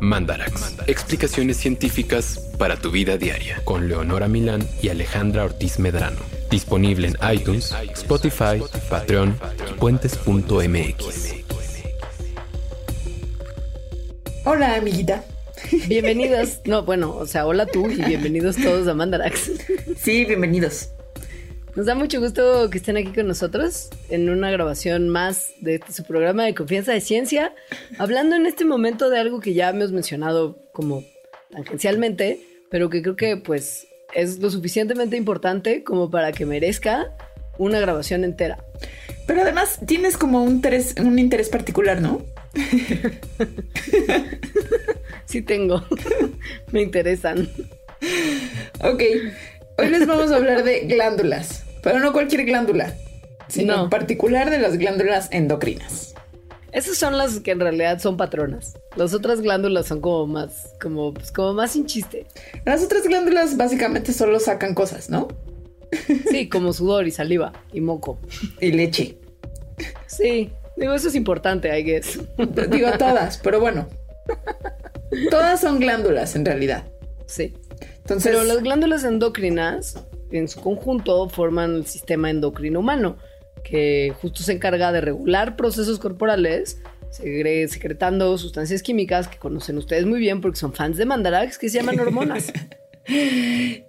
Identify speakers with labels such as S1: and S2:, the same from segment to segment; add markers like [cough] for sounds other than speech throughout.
S1: Mandarax. Explicaciones científicas para tu vida diaria. Con Leonora Milán y Alejandra Ortiz Medrano. Disponible en iTunes, Spotify, Patreon y puentes.mx.
S2: Hola, amiguita.
S3: Bienvenidos. No, bueno, o sea, hola tú y bienvenidos todos a Mandarax.
S2: Sí, bienvenidos.
S3: Nos da mucho gusto que estén aquí con nosotros en una grabación más de su programa de confianza de ciencia, hablando en este momento de algo que ya hemos mencionado como tangencialmente, pero que creo que pues es lo suficientemente importante como para que merezca una grabación entera.
S2: Pero además tienes como un interés, un interés particular, ¿no? [laughs]
S3: sí tengo. [laughs] Me interesan.
S2: Ok. Hoy les vamos a hablar de glándulas, pero no cualquier glándula, sino en particular de las glándulas endocrinas.
S3: Esas son las que en realidad son patronas. Las otras glándulas son como más, como, pues, como más sin chiste.
S2: Las otras glándulas básicamente solo sacan cosas, ¿no?
S3: Sí, como sudor y saliva y moco.
S2: Y leche.
S3: Sí, digo, eso es importante, I guess.
S2: Digo todas, pero bueno. [laughs] Todas son glándulas en realidad.
S3: Sí. Pero las glándulas endocrinas, en su conjunto, forman el sistema endocrino humano, que justo se encarga de regular procesos corporales, secretando sustancias químicas que conocen ustedes muy bien porque son fans de Mandarax, que se llaman hormonas. [laughs]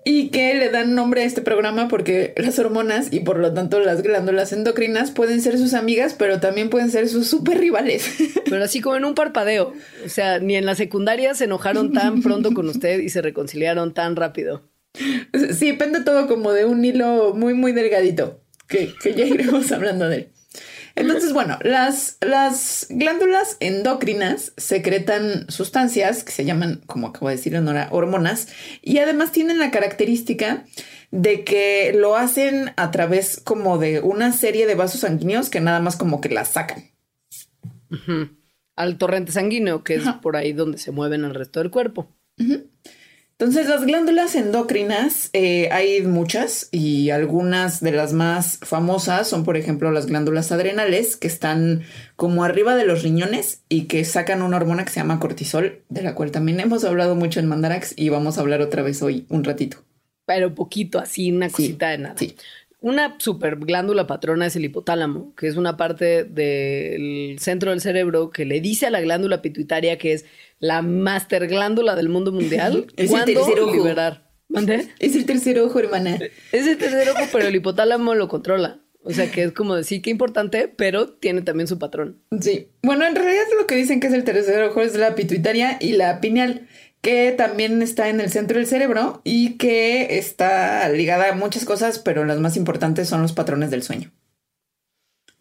S2: y que le dan nombre a este programa porque las hormonas y por lo tanto las glándulas endocrinas pueden ser sus amigas, pero también pueden ser sus super rivales. [laughs]
S3: Pero así como en un parpadeo. O sea, ni en la secundaria se enojaron tan pronto con usted y se reconciliaron tan rápido.
S2: Sí, depende todo como de un hilo muy, muy delgadito, que, que ya iremos hablando de él. Entonces, bueno, las, las glándulas endocrinas secretan sustancias que se llaman, como acabo de decir Nora, hormonas, y además tienen la característica de que lo hacen a través como de una serie de vasos sanguíneos que nada más como que las sacan.
S3: Al torrente sanguíneo, que es por ahí donde se mueven el resto del cuerpo.
S2: Entonces, las glándulas endocrinas eh, hay muchas y algunas de las más famosas son, por ejemplo, las glándulas adrenales que están como arriba de los riñones y que sacan una hormona que se llama cortisol, de la cual también hemos hablado mucho en Mandarax y vamos a hablar otra vez hoy un ratito.
S3: Pero poquito, así, una cosita de nada. Sí. Una super glándula patrona es el hipotálamo, que es una parte del centro del cerebro que le dice a la glándula pituitaria que es la master glándula del mundo mundial. [laughs]
S2: es el tercer ojo.
S3: liberar.
S2: Es el tercer ojo, hermana.
S3: Es el tercer ojo, pero el hipotálamo lo controla. O sea que es como decir que importante, pero tiene también su patrón.
S2: Sí. Bueno, en realidad lo que dicen que es el tercer ojo es la pituitaria y la pineal, que también está en el centro del cerebro y que está ligada a muchas cosas, pero las más importantes son los patrones del sueño.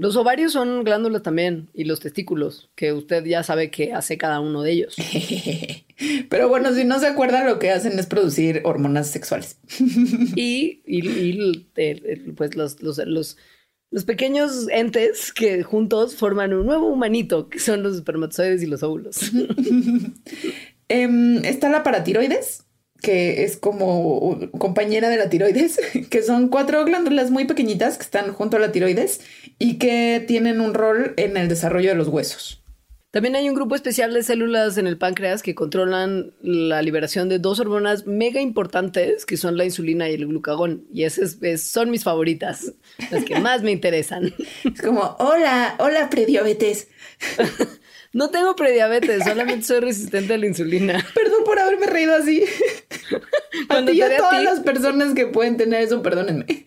S3: Los ovarios son glándulas también y los testículos, que usted ya sabe que hace cada uno de ellos. [laughs]
S2: Pero bueno, si no se acuerda, lo que hacen es producir hormonas sexuales. [laughs]
S3: y, pues los, los, los, pequeños entes que juntos forman un nuevo humanito, que son los espermatozoides y los óvulos. [laughs]
S2: Em, está la paratiroides, que es como compañera de la tiroides, [laughs] que son cuatro glándulas muy pequeñitas que están junto a la tiroides y que tienen un rol en el desarrollo de los huesos.
S3: También hay un grupo especial de células en el páncreas que controlan la liberación de dos hormonas mega importantes, que son la insulina y el glucagón. Y esas son mis favoritas, las que más me interesan. [laughs]
S2: Es como, hola, hola prediabetes. [laughs]
S3: No tengo prediabetes, solamente soy resistente a la insulina. [laughs]
S2: Perdón por haberme reído así. Cuando a ti y a todas las personas que pueden tener eso, perdónenme.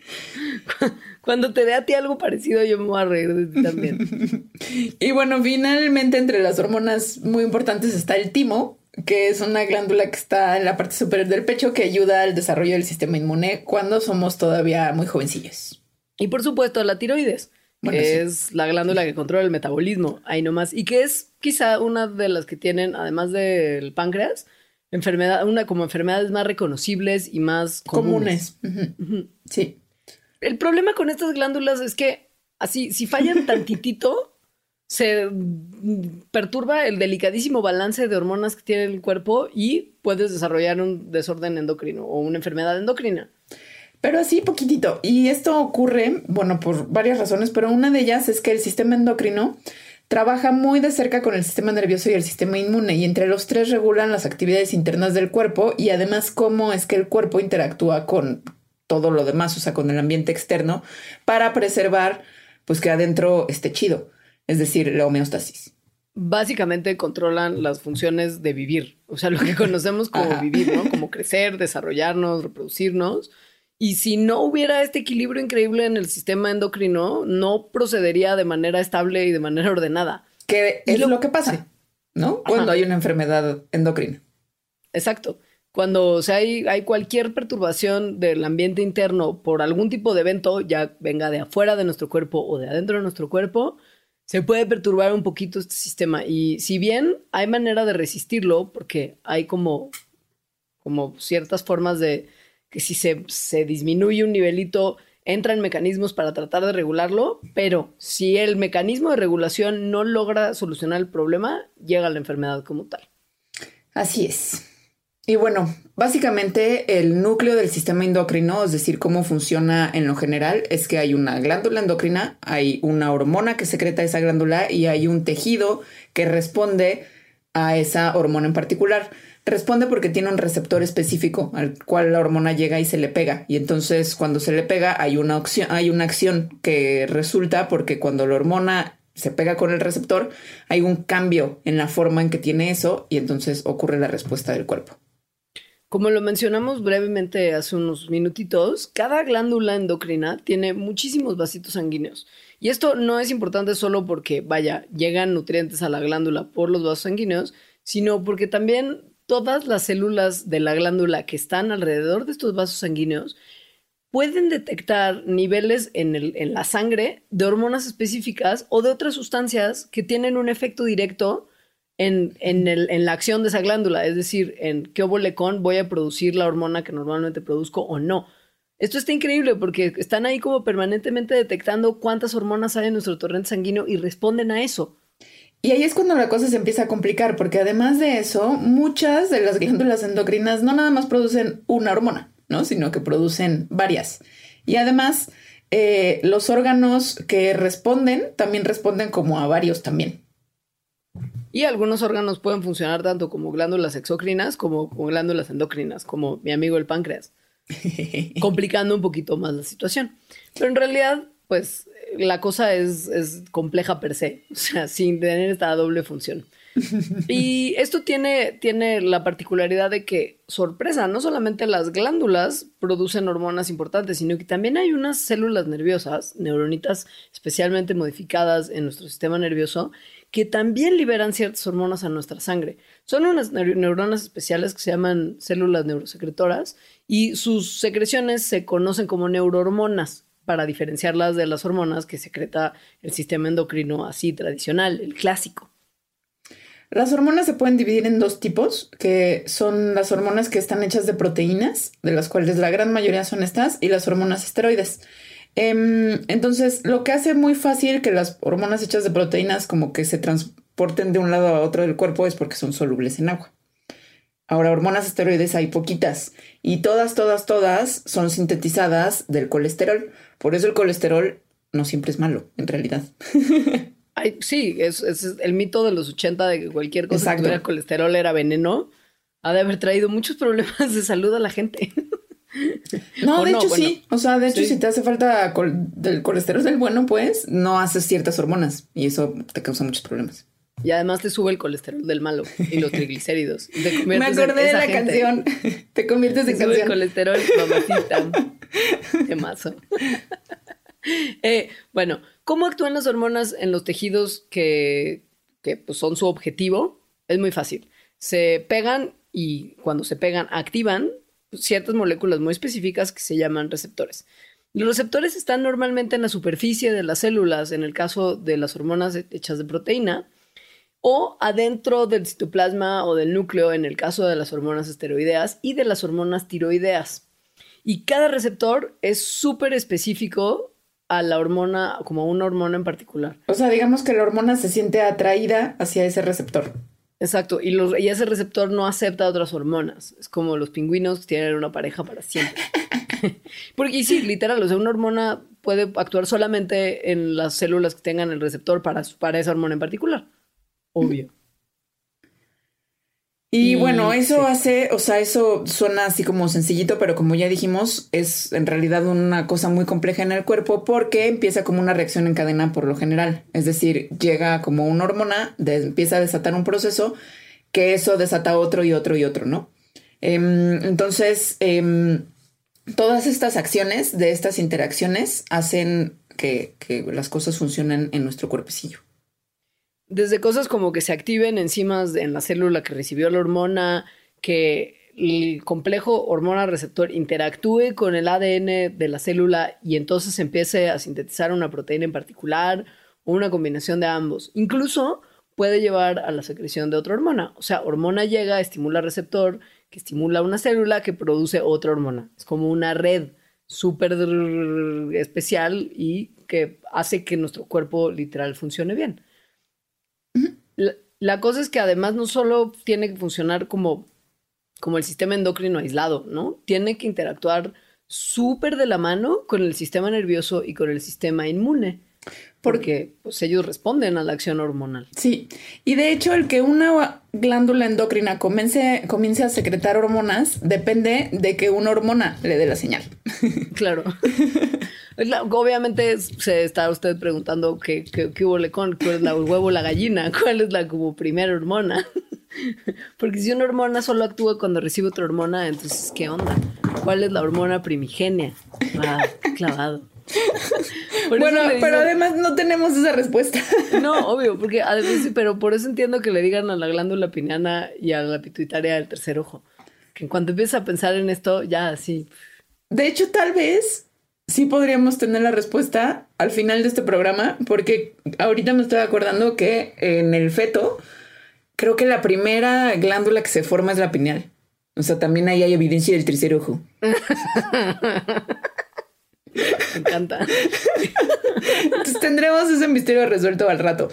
S3: Cuando te dé a ti algo parecido, yo me voy a reír de ti también. [laughs]
S2: y bueno, finalmente entre las hormonas muy importantes está el timo, que es una glándula que está en la parte superior del pecho que ayuda al desarrollo del sistema inmune cuando somos todavía muy jovencillos.
S3: Y por supuesto, la tiroides que es la glándula que controla el metabolismo, ahí nomás, y que es quizá una de las que tienen, además del páncreas, enfermedad, una como enfermedades más reconocibles y más comunes.
S2: Sí.
S3: El problema con estas glándulas es que así, si fallan [laughs] tantitito, se perturba el delicadísimo balance de hormonas que tiene el cuerpo y puedes desarrollar un desorden endocrino o una enfermedad endocrina.
S2: Pero así poquitito. Y esto ocurre, bueno, por varias razones, pero una de ellas es que el sistema endocrino trabaja muy de cerca con el sistema nervioso y el sistema inmune y entre los tres regulan las actividades internas del cuerpo y además cómo es que el cuerpo interactúa con todo lo demás, o sea, con el ambiente externo para preservar pues que adentro esté chido, es decir, la homeostasis.
S3: Básicamente controlan las funciones de vivir, o sea, lo que [laughs] conocemos como vivir, ¿no? Como crecer, desarrollarnos, reproducirnos. Y si no hubiera este equilibrio increíble en el sistema endocrino, no procedería de manera estable y de manera ordenada.
S2: Que es lo, que pasa, ¿no? Cuando hay una enfermedad endocrina.
S3: Exacto. Cuando o sea, hay, hay cualquier perturbación del ambiente interno por algún tipo de evento, ya venga de afuera de nuestro cuerpo o de adentro de nuestro cuerpo, se puede perturbar un poquito este sistema. Y si bien hay manera de resistirlo, porque hay como, como ciertas formas de que si se, se disminuye un nivelito, entran mecanismos para tratar de regularlo, pero si el mecanismo de regulación no logra solucionar el problema, llega la enfermedad como tal.
S2: Así es. Y bueno, básicamente el núcleo del sistema endocrino, es decir, cómo funciona en lo general, es que hay una glándula endocrina, hay una hormona que secreta esa glándula y hay un tejido que responde a esa hormona en particular. Responde porque tiene un receptor específico al cual la hormona llega y se le pega. Y entonces cuando se le pega hay una, opción, hay una acción que resulta porque cuando la hormona se pega con el receptor hay un cambio en la forma en que tiene eso y entonces ocurre la respuesta del cuerpo.
S3: Como lo mencionamos brevemente hace unos minutitos, cada glándula endocrina tiene muchísimos vasitos sanguíneos. Y esto no es importante solo porque, vaya, llegan nutrientes a la glándula por los vasos sanguíneos, sino porque también todas las células de la glándula que están alrededor de estos vasos sanguíneos pueden detectar niveles en, en la sangre de hormonas específicas o de otras sustancias que tienen un efecto directo en, en, la acción de esa glándula, es decir, en qué con voy a producir la hormona que normalmente produzco o no. Esto está increíble porque están ahí como permanentemente detectando cuántas hormonas hay en nuestro torrente sanguíneo y responden a eso.
S2: Y ahí es cuando la cosa se empieza a complicar, porque además de eso, muchas de las glándulas endocrinas no nada más producen una hormona, ¿no? Sino que producen varias. Y además, eh, los órganos que responden también responden como a varios también.
S3: Y algunos órganos pueden funcionar tanto como glándulas exocrinas como como glándulas endocrinas, como mi amigo el páncreas, [laughs] complicando un poquito más la situación. Pero en realidad, pues la cosa es, compleja per se, o sea, sin tener esta doble función. y esto tiene, tiene la particularidad de que, sorpresa, no solamente las glándulas producen hormonas importantes, sino que también hay unas células nerviosas, neuronitas especialmente modificadas en nuestro sistema nervioso, que también liberan ciertas hormonas a nuestra sangre. Son unas neuronas especiales que se llaman células neurosecretoras y sus secreciones se conocen como neurohormonas para diferenciarlas de las hormonas que secreta el sistema endocrino así tradicional, el clásico.
S2: Las hormonas se pueden dividir en dos tipos, que son las hormonas que están hechas de proteínas, de las cuales la gran mayoría son estas, y las hormonas esteroides. Em, entonces, lo que hace muy fácil que las hormonas hechas de proteínas como que se transporten de un lado a otro del cuerpo es porque son solubles en agua. Ahora, hormonas esteroides hay poquitas y todas, todas, todas son sintetizadas del colesterol. Por eso el colesterol no siempre es malo, en realidad. [laughs]
S3: sí, es, es, el mito de los 80 de que cualquier cosa que tuviera colesterol era veneno. Ha de haber traído muchos problemas de salud a la gente.
S2: No, de hecho sí. O sea, de hecho, si te hace falta del colesterol del bueno, pues no haces ciertas hormonas y eso te causa muchos problemas.
S3: Y además te sube el colesterol del malo y los triglicéridos. [laughs]
S2: Me acordé de la canción. Te conviertes en canción.
S3: el colesterol, mamacita. Qué mazo. [laughs] Eh, bueno, ¿cómo actúan las hormonas en los tejidos que, que pues, son su objetivo? Es muy fácil. Se pegan y cuando se pegan activan ciertas moléculas muy específicas que se llaman receptores. Los receptores están normalmente en la superficie de las células, en el caso de las hormonas hechas de proteína, o adentro del citoplasma o del núcleo, en el caso de las hormonas esteroideas y de las hormonas tiroideas. Y cada receptor es súper específico a la hormona, como una hormona en particular.
S2: O sea, digamos que la hormona se siente atraída hacia ese receptor.
S3: Exacto, y, los, y ese receptor no acepta otras hormonas. Es como los pingüinos que tienen una pareja para siempre. [laughs] Porque y sí, literal, o sea, una hormona puede actuar solamente en las células que tengan el receptor para, para esa hormona en particular. Obvio.
S2: Y, bueno, eso hace, o sea, eso suena así como sencillito, pero como ya dijimos, es en realidad una cosa muy compleja en el cuerpo porque empieza como una reacción en cadena por lo general. Es decir, llega como una hormona, empieza a desatar un proceso que eso desata otro y otro y otro, ¿no? Em, entonces, em, todas estas acciones de estas interacciones hacen que, que las cosas funcionen en nuestro cuerpecillo.
S3: Desde cosas como que se activen enzimas en la célula que recibió la hormona, que el complejo hormona-receptor interactúe con el ADN de la célula y entonces empiece a sintetizar una proteína en particular o una combinación de ambos. Incluso puede llevar a la secreción de otra hormona. O sea, hormona llega, estimula receptor, que estimula una célula que produce otra hormona. Es como una red súper especial y que hace que nuestro cuerpo literal funcione bien. La, cosa es que además no solo tiene que funcionar como, como el sistema endocrino aislado, ¿no? Tiene que interactuar súper de la mano con el sistema nervioso y con el sistema inmune. Porque pues, ellos responden a la acción hormonal.
S2: Sí, y de hecho el que una glándula endocrina comience, comience a secretar hormonas depende de que una hormona le dé la señal.
S3: Claro. [laughs] obviamente se está usted preguntando qué, qué, qué hubo con, cuál es la, el huevo la gallina, [laughs] cuál es la como primera hormona. [laughs] Porque si una hormona solo actúa cuando recibe otra hormona, entonces ¿qué onda? ¿Cuál es la hormona primigenia? Ah, clavado.
S2: bueno, pero además no tenemos esa respuesta. [laughs]
S3: No, obvio, porque además, pero por eso entiendo que le digan a la glándula pineana y a la pituitaria del tercer ojo. Que en cuanto empiezas a pensar en esto, ya sí.
S2: De hecho, tal vez sí podríamos tener la respuesta al final de este programa, porque ahorita me estoy acordando que en el feto, creo que la primera glándula que se forma es la pineal. O sea, también ahí hay evidencia del tercer ojo.
S3: Me encanta.
S2: Entonces tendremos ese misterio resuelto al rato.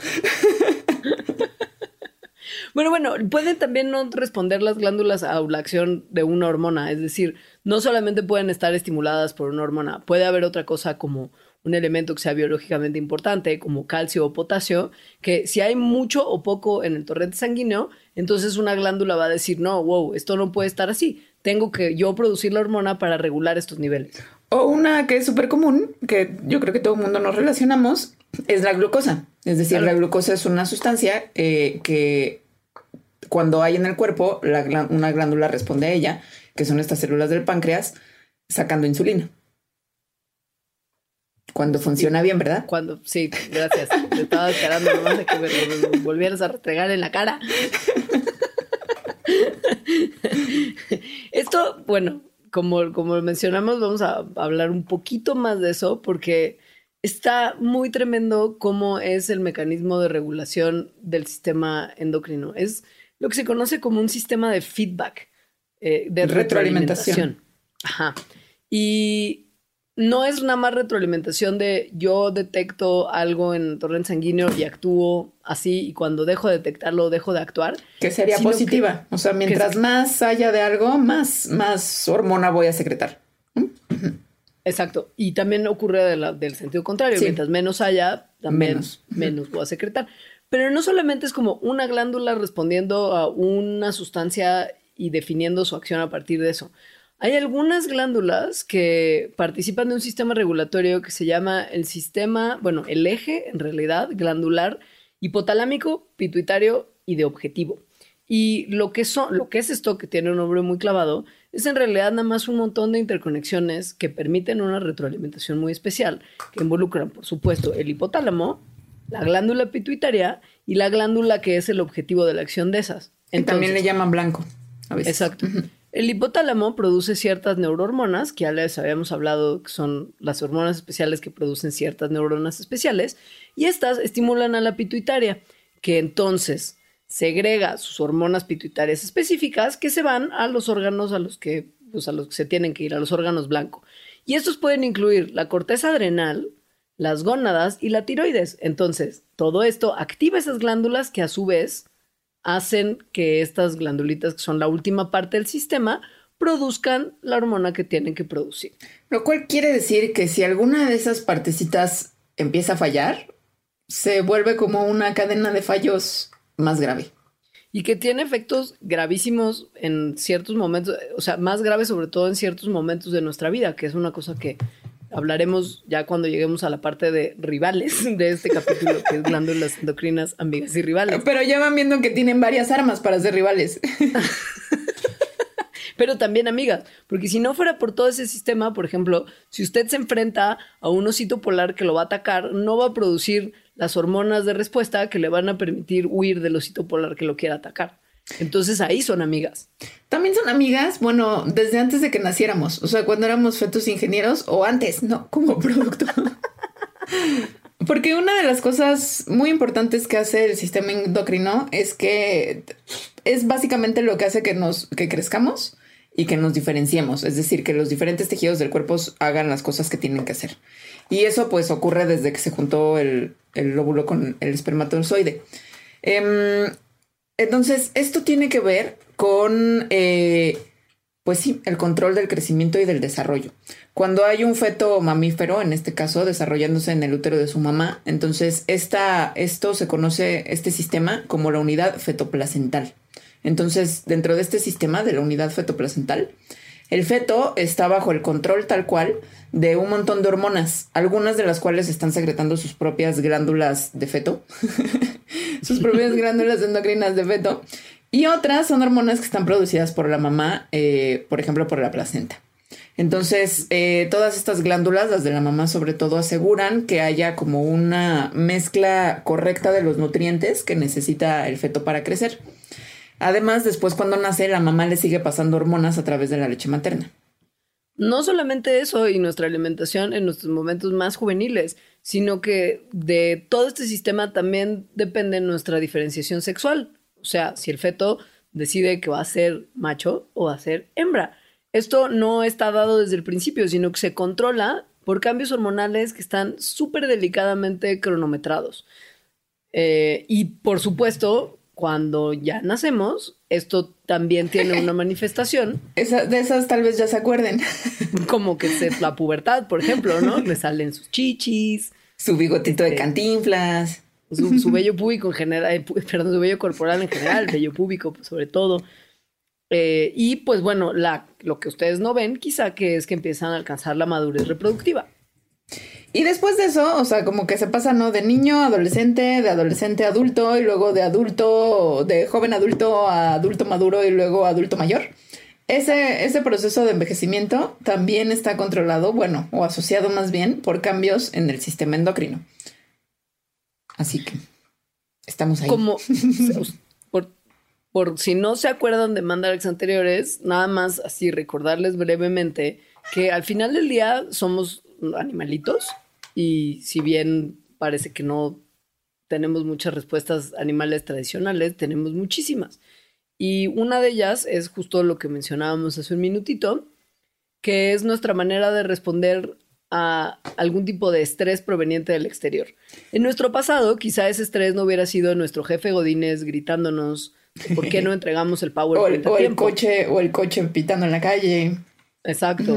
S3: Bueno, bueno, pueden también no responder las glándulas a la acción de una hormona, es decir, no solamente pueden estar estimuladas por una hormona, puede haber otra cosa como un elemento que sea biológicamente importante, como calcio o potasio, que si hay mucho o poco en el torrente sanguíneo, entonces una glándula va a decir, no, wow, esto no puede estar así, tengo que yo producir la hormona para regular estos niveles.
S2: O una que es súper común, que yo creo que todo el mundo nos relacionamos, es la glucosa. Es decir, la glucosa es una sustancia eh, que cuando hay en el cuerpo, una glándula responde a ella, que son estas células del páncreas, sacando insulina. Cuando funciona bien, ¿verdad?
S3: Cuando, sí, gracias. Te estaba esperando nomás de que me, volvieras a restregar en la cara. Esto, bueno, como, como mencionamos, vamos a hablar un poquito más de eso porque está muy tremendo cómo es el mecanismo de regulación del sistema endocrino. Es lo que se conoce como un sistema de feedback, eh, de retroalimentación. Ajá. Y no es nada más retroalimentación de yo detecto algo en el torrente sanguíneo y actúo así y cuando dejo de detectarlo dejo de actuar.
S2: Que sería positiva. o sea, mientras más haya de algo, más, más hormona voy a secretar.
S3: Exacto. Y también ocurre del sentido contrario. Mientras menos haya, también menos. menos voy a secretar. Pero no solamente es como una glándula respondiendo a una sustancia y definiendo su acción a partir de eso. Hay algunas glándulas que participan de un sistema regulatorio que se llama el sistema, bueno, el eje en realidad glandular hipotalámico, pituitario y de objetivo. Y lo que, son, lo que es esto, que tiene un nombre muy clavado, es en realidad nada más un montón de interconexiones que permiten una retroalimentación muy especial, que involucran, por supuesto, el hipotálamo, la glándula pituitaria y la glándula que es el objetivo de la acción de esas.
S2: también le llaman blanco.
S3: Exacto. El hipotálamo produce ciertas neurohormonas, que ya les habíamos hablado que son las hormonas especiales que producen ciertas neuronas especiales, y estas estimulan a la pituitaria, que entonces segrega sus hormonas pituitarias específicas que se van a los órganos a los que, pues, a los que se tienen que ir, a los órganos blancos. Y estos pueden incluir la corteza adrenal, las gónadas y la tiroides. Entonces, todo esto activa esas glándulas que a su vez hacen que estas glandulitas, que son la última parte del sistema, produzcan la hormona que tienen que producir.
S2: Lo cual quiere decir que si alguna de esas partecitas empieza a fallar, se vuelve como una cadena de fallos más grave.
S3: Y que tiene efectos gravísimos en ciertos momentos, o sea, más graves sobre todo en ciertos momentos de nuestra vida, que es una cosa que hablaremos ya cuando lleguemos a la parte de rivales [laughs] de este capítulo, que es glándulas endocrinas, amigas y rivales.
S2: Pero ya van viendo que tienen varias armas para ser rivales. [laughs]
S3: Pero también amigas, porque si no fuera por todo ese sistema, por ejemplo, si usted se enfrenta a un osito polar que lo va a atacar, no va a producir las hormonas de respuesta que le van a permitir huir del osito polar que lo quiera atacar. Entonces ahí son amigas.
S2: También son amigas, bueno, desde antes de que naciéramos, o sea, cuando éramos fetos ingenieros o antes, no, como producto. [laughs] Porque una de las cosas muy importantes que hace el sistema endocrino es que es básicamente lo que hace que nos que crezcamos y que nos diferenciemos, es decir, que los diferentes tejidos del cuerpo hagan las cosas que tienen que hacer. Y eso pues ocurre desde que se juntó el, el óvulo con el espermatozoide. Em, entonces, esto tiene que ver con, eh, pues sí, el control del crecimiento y del desarrollo. Cuando hay un feto mamífero, en este caso, desarrollándose en el útero de su mamá, entonces esta, esto se conoce, este sistema, como la unidad fetoplacental. Entonces, dentro de este sistema de la unidad fetoplacental, el feto está bajo el control tal cual de un montón de hormonas, algunas de las cuales están secretando sus propias glándulas de feto, [laughs] sus propias [laughs] glándulas endocrinas de feto, y otras son hormonas que están producidas por la mamá, eh, por ejemplo, por la placenta. Entonces, eh, todas estas glándulas, las de la mamá sobre todo, aseguran que haya como una mezcla correcta de los nutrientes que necesita el feto para crecer. Además, después cuando nace, la mamá le sigue pasando hormonas a través de la leche materna.
S3: No solamente eso y nuestra alimentación en nuestros momentos más juveniles, sino que de todo este sistema también depende nuestra diferenciación sexual. O sea, si el feto decide que va a ser macho o va a ser hembra. Esto no está dado desde el principio, sino que se controla por cambios hormonales que están súper delicadamente cronometrados. Eh, y por supuesto, cuando ya nacemos, esto también tiene una manifestación. [laughs]
S2: de esas tal vez ya se acuerden. [laughs]
S3: Como que es la pubertad, por ejemplo, ¿no? Le salen sus chichis.
S2: Su bigotito de este, cantinflas.
S3: Su, su, [laughs] vello púbico en general, eh, perdón, su vello corporal en general, vello púbico pues, sobre todo. Eh, y pues bueno, la, lo que ustedes no ven quizá que es que empiezan a alcanzar la madurez reproductiva.
S2: Y después de eso, o sea, como que se pasa, ¿no? De niño adolescente, de adolescente a adulto, y luego de adulto, de joven adulto a adulto maduro y luego adulto mayor. Ese, ese proceso de envejecimiento también está controlado, bueno, o asociado más bien por cambios en el sistema endocrino. Así que estamos ahí.
S3: Como, [laughs] por, por si no se acuerdan de mandales anteriores, nada más así recordarles brevemente que al final del día somos animalitos y si bien parece que no tenemos muchas respuestas animales tradicionales, tenemos muchísimas. Y una de ellas es justo lo que mencionábamos hace un minutito, que es nuestra manera de responder a algún tipo de estrés proveniente del exterior. En nuestro pasado, quizá ese estrés no hubiera sido nuestro jefe Godínez gritándonos por qué no [laughs] entregamos el power
S2: o, el, o el coche o el coche pitando en la calle.
S3: Exacto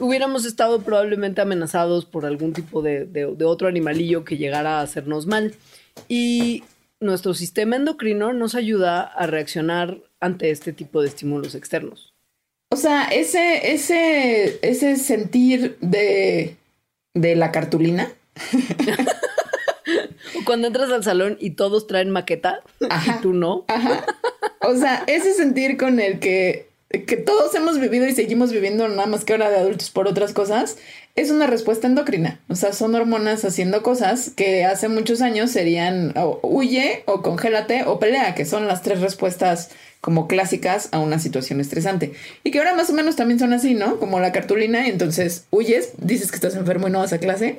S3: hubiéramos estado probablemente amenazados por algún tipo de, otro animalillo que llegara a hacernos mal. Y nuestro sistema endocrino nos ayuda a reaccionar ante este tipo de estímulos externos.
S2: O sea, ese, ese, ese sentir de, de la cartulina. [laughs]
S3: Cuando entras al salón y todos traen maqueta y tú no.
S2: O sea, ese sentir con el que que todos hemos vivido y seguimos viviendo nada más que ahora de adultos por otras cosas, es una respuesta endocrina. O sea, son hormonas haciendo cosas que hace muchos años serían huye o congélate o pelea, que son las tres respuestas como clásicas a una situación estresante. Y que ahora más o menos también son así, ¿no? Como la cartulina y entonces huyes, dices que estás enfermo y no vas a clase,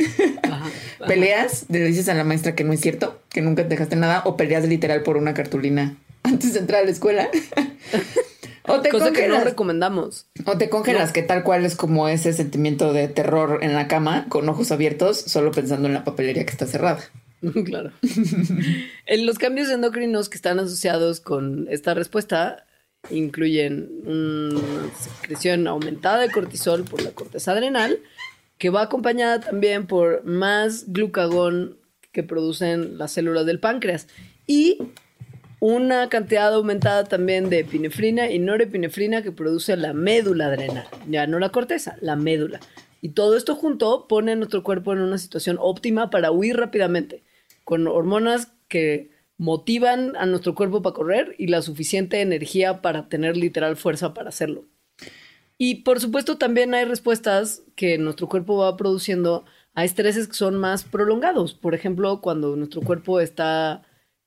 S2: [laughs] peleas, le dices a la maestra que no es cierto, que nunca te dejaste nada, o peleas literal por una cartulina antes de entrar a la escuela. [laughs]
S3: O te Cosa que no recomendamos.
S2: O te congelas, que tal cual es como ese sentimiento de terror en la cama, con ojos abiertos, solo pensando en la papelería que está cerrada. [laughs]
S3: claro. en los cambios endocrinos que están asociados con esta respuesta incluyen una secreción aumentada de cortisol por la corteza adrenal, que va acompañada también por más glucagón que producen las células del páncreas y una cantidad aumentada también de epinefrina y norepinefrina que produce la médula adrenal, ya no la corteza, la médula. Y todo esto junto pone a nuestro cuerpo en una situación óptima para huir rápidamente, con hormonas que motivan a nuestro cuerpo para correr y la suficiente energía para tener literal fuerza para hacerlo. Y por supuesto también hay respuestas que nuestro cuerpo va produciendo a estreses que son más prolongados. Por ejemplo, cuando nuestro cuerpo está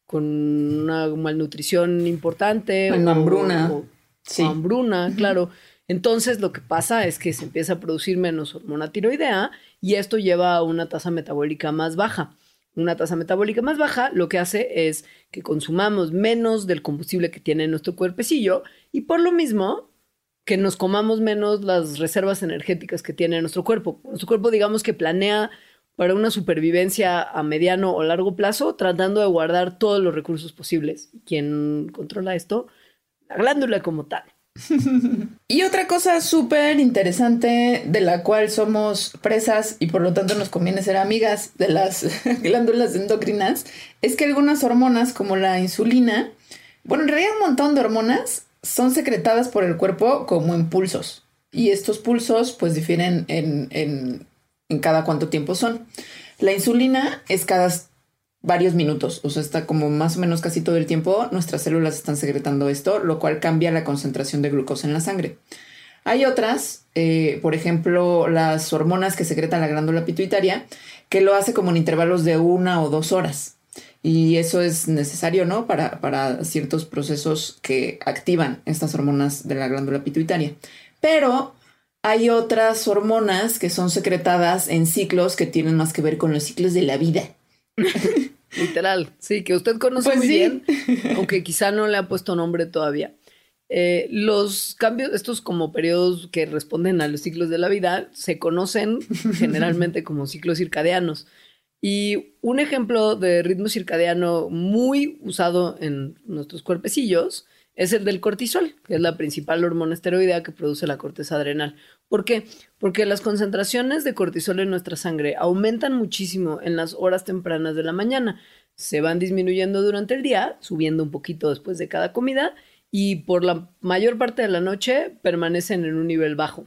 S3: con una malnutrición importante.
S2: Con hambruna.
S3: sí. hambruna, claro. Entonces lo que pasa es que se empieza a producir menos hormona tiroidea y esto lleva a una tasa metabólica más baja. Una tasa metabólica más baja lo que hace es que consumamos menos del combustible que tiene nuestro cuerpecillo y por lo mismo que nos comamos menos las reservas energéticas que tiene nuestro cuerpo. Nuestro cuerpo digamos que planea para una supervivencia a mediano o largo plazo, tratando de guardar todos los recursos posibles. ¿Quién controla esto? La glándula como tal. [laughs]
S2: y otra cosa súper interesante de la cual somos presas y por lo tanto nos conviene ser amigas de las [laughs] glándulas endocrinas es que algunas hormonas como la insulina, bueno, en realidad un montón de hormonas son secretadas por el cuerpo como impulsos. Y estos pulsos pues difieren en, en, en cada cuánto tiempo son. La insulina es cada varios minutos, o sea, está como más o menos casi todo el tiempo nuestras células están secretando esto, lo cual cambia la concentración de glucosa en la sangre. Hay otras, eh, por ejemplo, las hormonas que secreta la glándula pituitaria, que lo hace como en intervalos de una o dos horas. Y eso es necesario, ¿no? Para, para ciertos procesos que activan estas hormonas de la glándula pituitaria. Pero hay otras hormonas que son secretadas en ciclos que tienen más que ver con los ciclos de la vida. [laughs]
S3: Literal, sí, que usted conoce pues muy bien, [laughs] aunque quizá no le ha puesto nombre todavía. Eh, los cambios, estos como periodos que responden a los ciclos de la vida, se conocen [laughs] generalmente como ciclos circadianos. Y un ejemplo de ritmo circadiano muy usado en nuestros cuerpecillos es el del cortisol, que es la principal hormona esteroidea que produce la corteza adrenal. ¿Por qué? Porque las concentraciones de cortisol en nuestra sangre aumentan muchísimo en las horas tempranas de la mañana. Se van disminuyendo durante el día, subiendo un poquito después de cada comida, y por la mayor parte de la noche permanecen en un nivel bajo.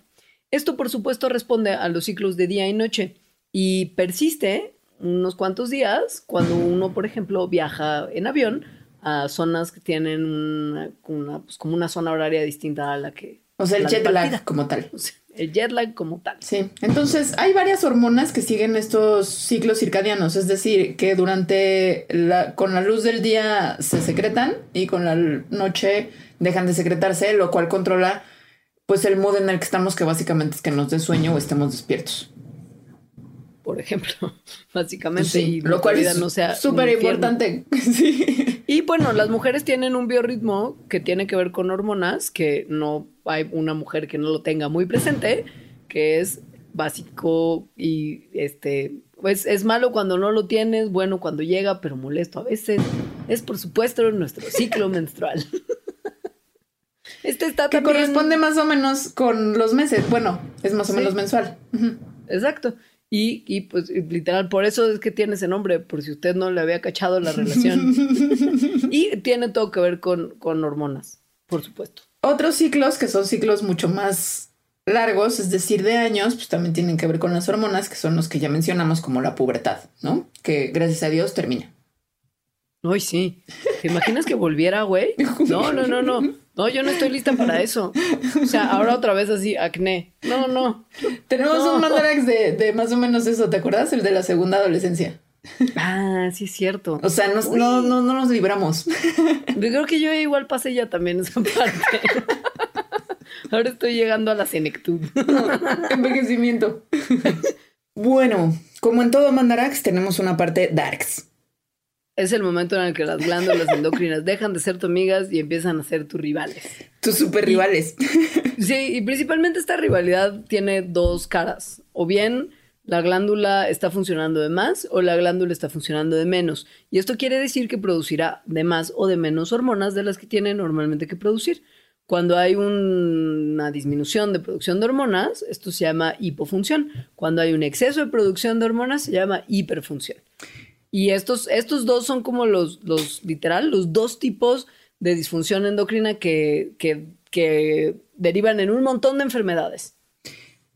S3: Esto, por supuesto, responde a los ciclos de día y noche y persiste unos cuantos días cuando uno, por ejemplo, viaja en avión a zonas que tienen una, pues como una zona horaria distinta a la que...
S2: O sea, el jet lag como tal. [laughs]
S3: el jet lag como tal.
S2: Sí, entonces hay varias hormonas que siguen estos ciclos circadianos, es decir, que durante la, con la luz del día se secretan y con la noche dejan de secretarse, lo cual controla pues el mood en el que estamos, que básicamente es que nos dé sueño o estemos despiertos
S3: por ejemplo, [laughs] básicamente.
S2: y lo cual es no sea súper importante. [laughs]
S3: Y bueno, las mujeres tienen un biorritmo que tiene que ver con hormonas, que no hay una mujer que no lo tenga muy presente, que es básico y este, pues es malo cuando no lo tienes, bueno cuando llega, pero molesto a veces. Es por supuesto nuestro ciclo [laughs] menstrual.
S2: Este está que corresponde más o menos con los meses. Bueno, es más o menos mensual.
S3: Exacto. Y, y, pues literal, por eso es que tiene ese nombre, por si usted no le había cachado la relación. [laughs] y tiene todo que ver con, con hormonas, por supuesto.
S2: Otros ciclos que son ciclos mucho más largos, es decir, de años, pues también tienen que ver con las hormonas, que son los que ya mencionamos como la pubertad, ¿no? Que gracias a Dios termina.
S3: Ay, sí. ¿Te imaginas que volviera, güey? No, no, no, no. No, yo no estoy lista para eso. O sea, ahora otra vez así, acné. No, no.
S2: Tenemos un mandarax de, de, más o menos eso, ¿te acuerdas? El de la segunda adolescencia.
S3: Ah, sí es cierto.
S2: O sea, no, no, no nos libramos.
S3: Yo creo que yo igual pasé ya también esa parte. Ahora estoy llegando a la senectud.
S2: Envejecimiento. Bueno, como en todo mandarax, tenemos una parte darks
S3: es el momento en el que las glándulas [laughs] endocrinas dejan de ser tu amigas y empiezan a ser tus rivales.
S2: Tus super rivales.
S3: sí, y principalmente esta rivalidad tiene dos caras. O bien la glándula está funcionando de más o la glándula está funcionando de menos. Y esto quiere decir que producirá de más o de menos hormonas de las que tiene normalmente que producir. Cuando hay una disminución de producción de hormonas, esto se llama hipofunción. Cuando hay un exceso de producción de hormonas, se llama hiperfunción. Y estos, estos dos son como los, los literal, los dos tipos de disfunción endocrina que, que, que derivan en un montón de enfermedades.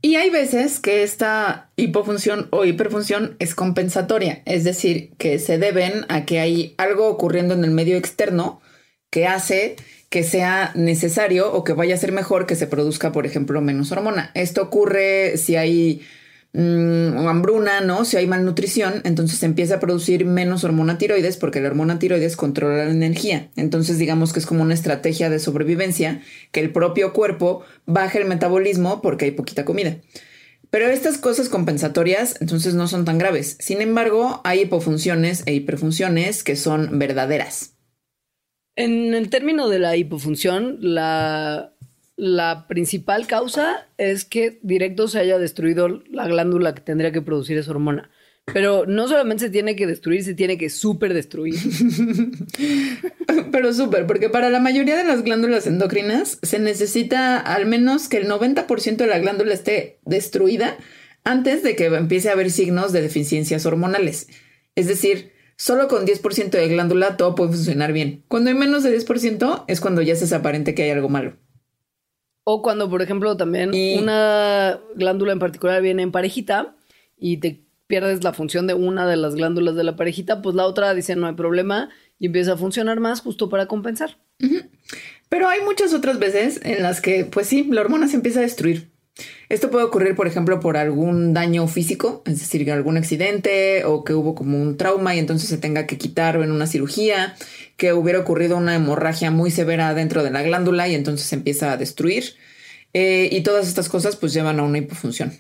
S2: Y hay veces que esta hipofunción o hiperfunción es compensatoria, es decir, que se deben a que hay algo ocurriendo en el medio externo que hace que sea necesario o que vaya a ser mejor que se produzca, por ejemplo, menos hormona. Esto ocurre si hay Mm, o hambruna, ¿no? Si hay malnutrición, entonces se empieza a producir menos hormona tiroides porque la hormona tiroides controla la energía. Entonces digamos que es como una estrategia de sobrevivencia que el propio cuerpo baja el metabolismo porque hay poquita comida. Pero estas cosas compensatorias entonces no son tan graves. Sin embargo, hay hipofunciones e hiperfunciones que son verdaderas.
S3: En el término de la hipofunción, la la principal causa es que directo se haya destruido la glándula que tendría que producir esa hormona. Pero no solamente se tiene que destruir, se tiene que súper destruir. [laughs]
S2: Pero súper, porque para la mayoría de las glándulas endocrinas se necesita al menos que el 90% de la glándula esté destruida antes de que empiece a haber signos de deficiencias hormonales. Es decir, solo con 10% de glándula todo puede funcionar bien. Cuando hay menos de 10% es cuando ya se es aparente que hay algo malo.
S3: O cuando, por ejemplo, también una glándula en particular viene en parejita y te pierdes la función de una de las glándulas de la parejita, pues la otra dice no hay problema y empieza a funcionar más justo para compensar.
S2: Pero hay muchas otras veces en las que, pues sí, la hormona se empieza a destruir. Esto puede ocurrir, por ejemplo, por algún daño físico, es decir, algún accidente o que hubo como un trauma y entonces se tenga que quitar en una cirugía, que hubiera ocurrido una hemorragia muy severa dentro de la glándula y entonces se empieza a destruir. Eh, y todas estas cosas pues llevan a una hipofunción.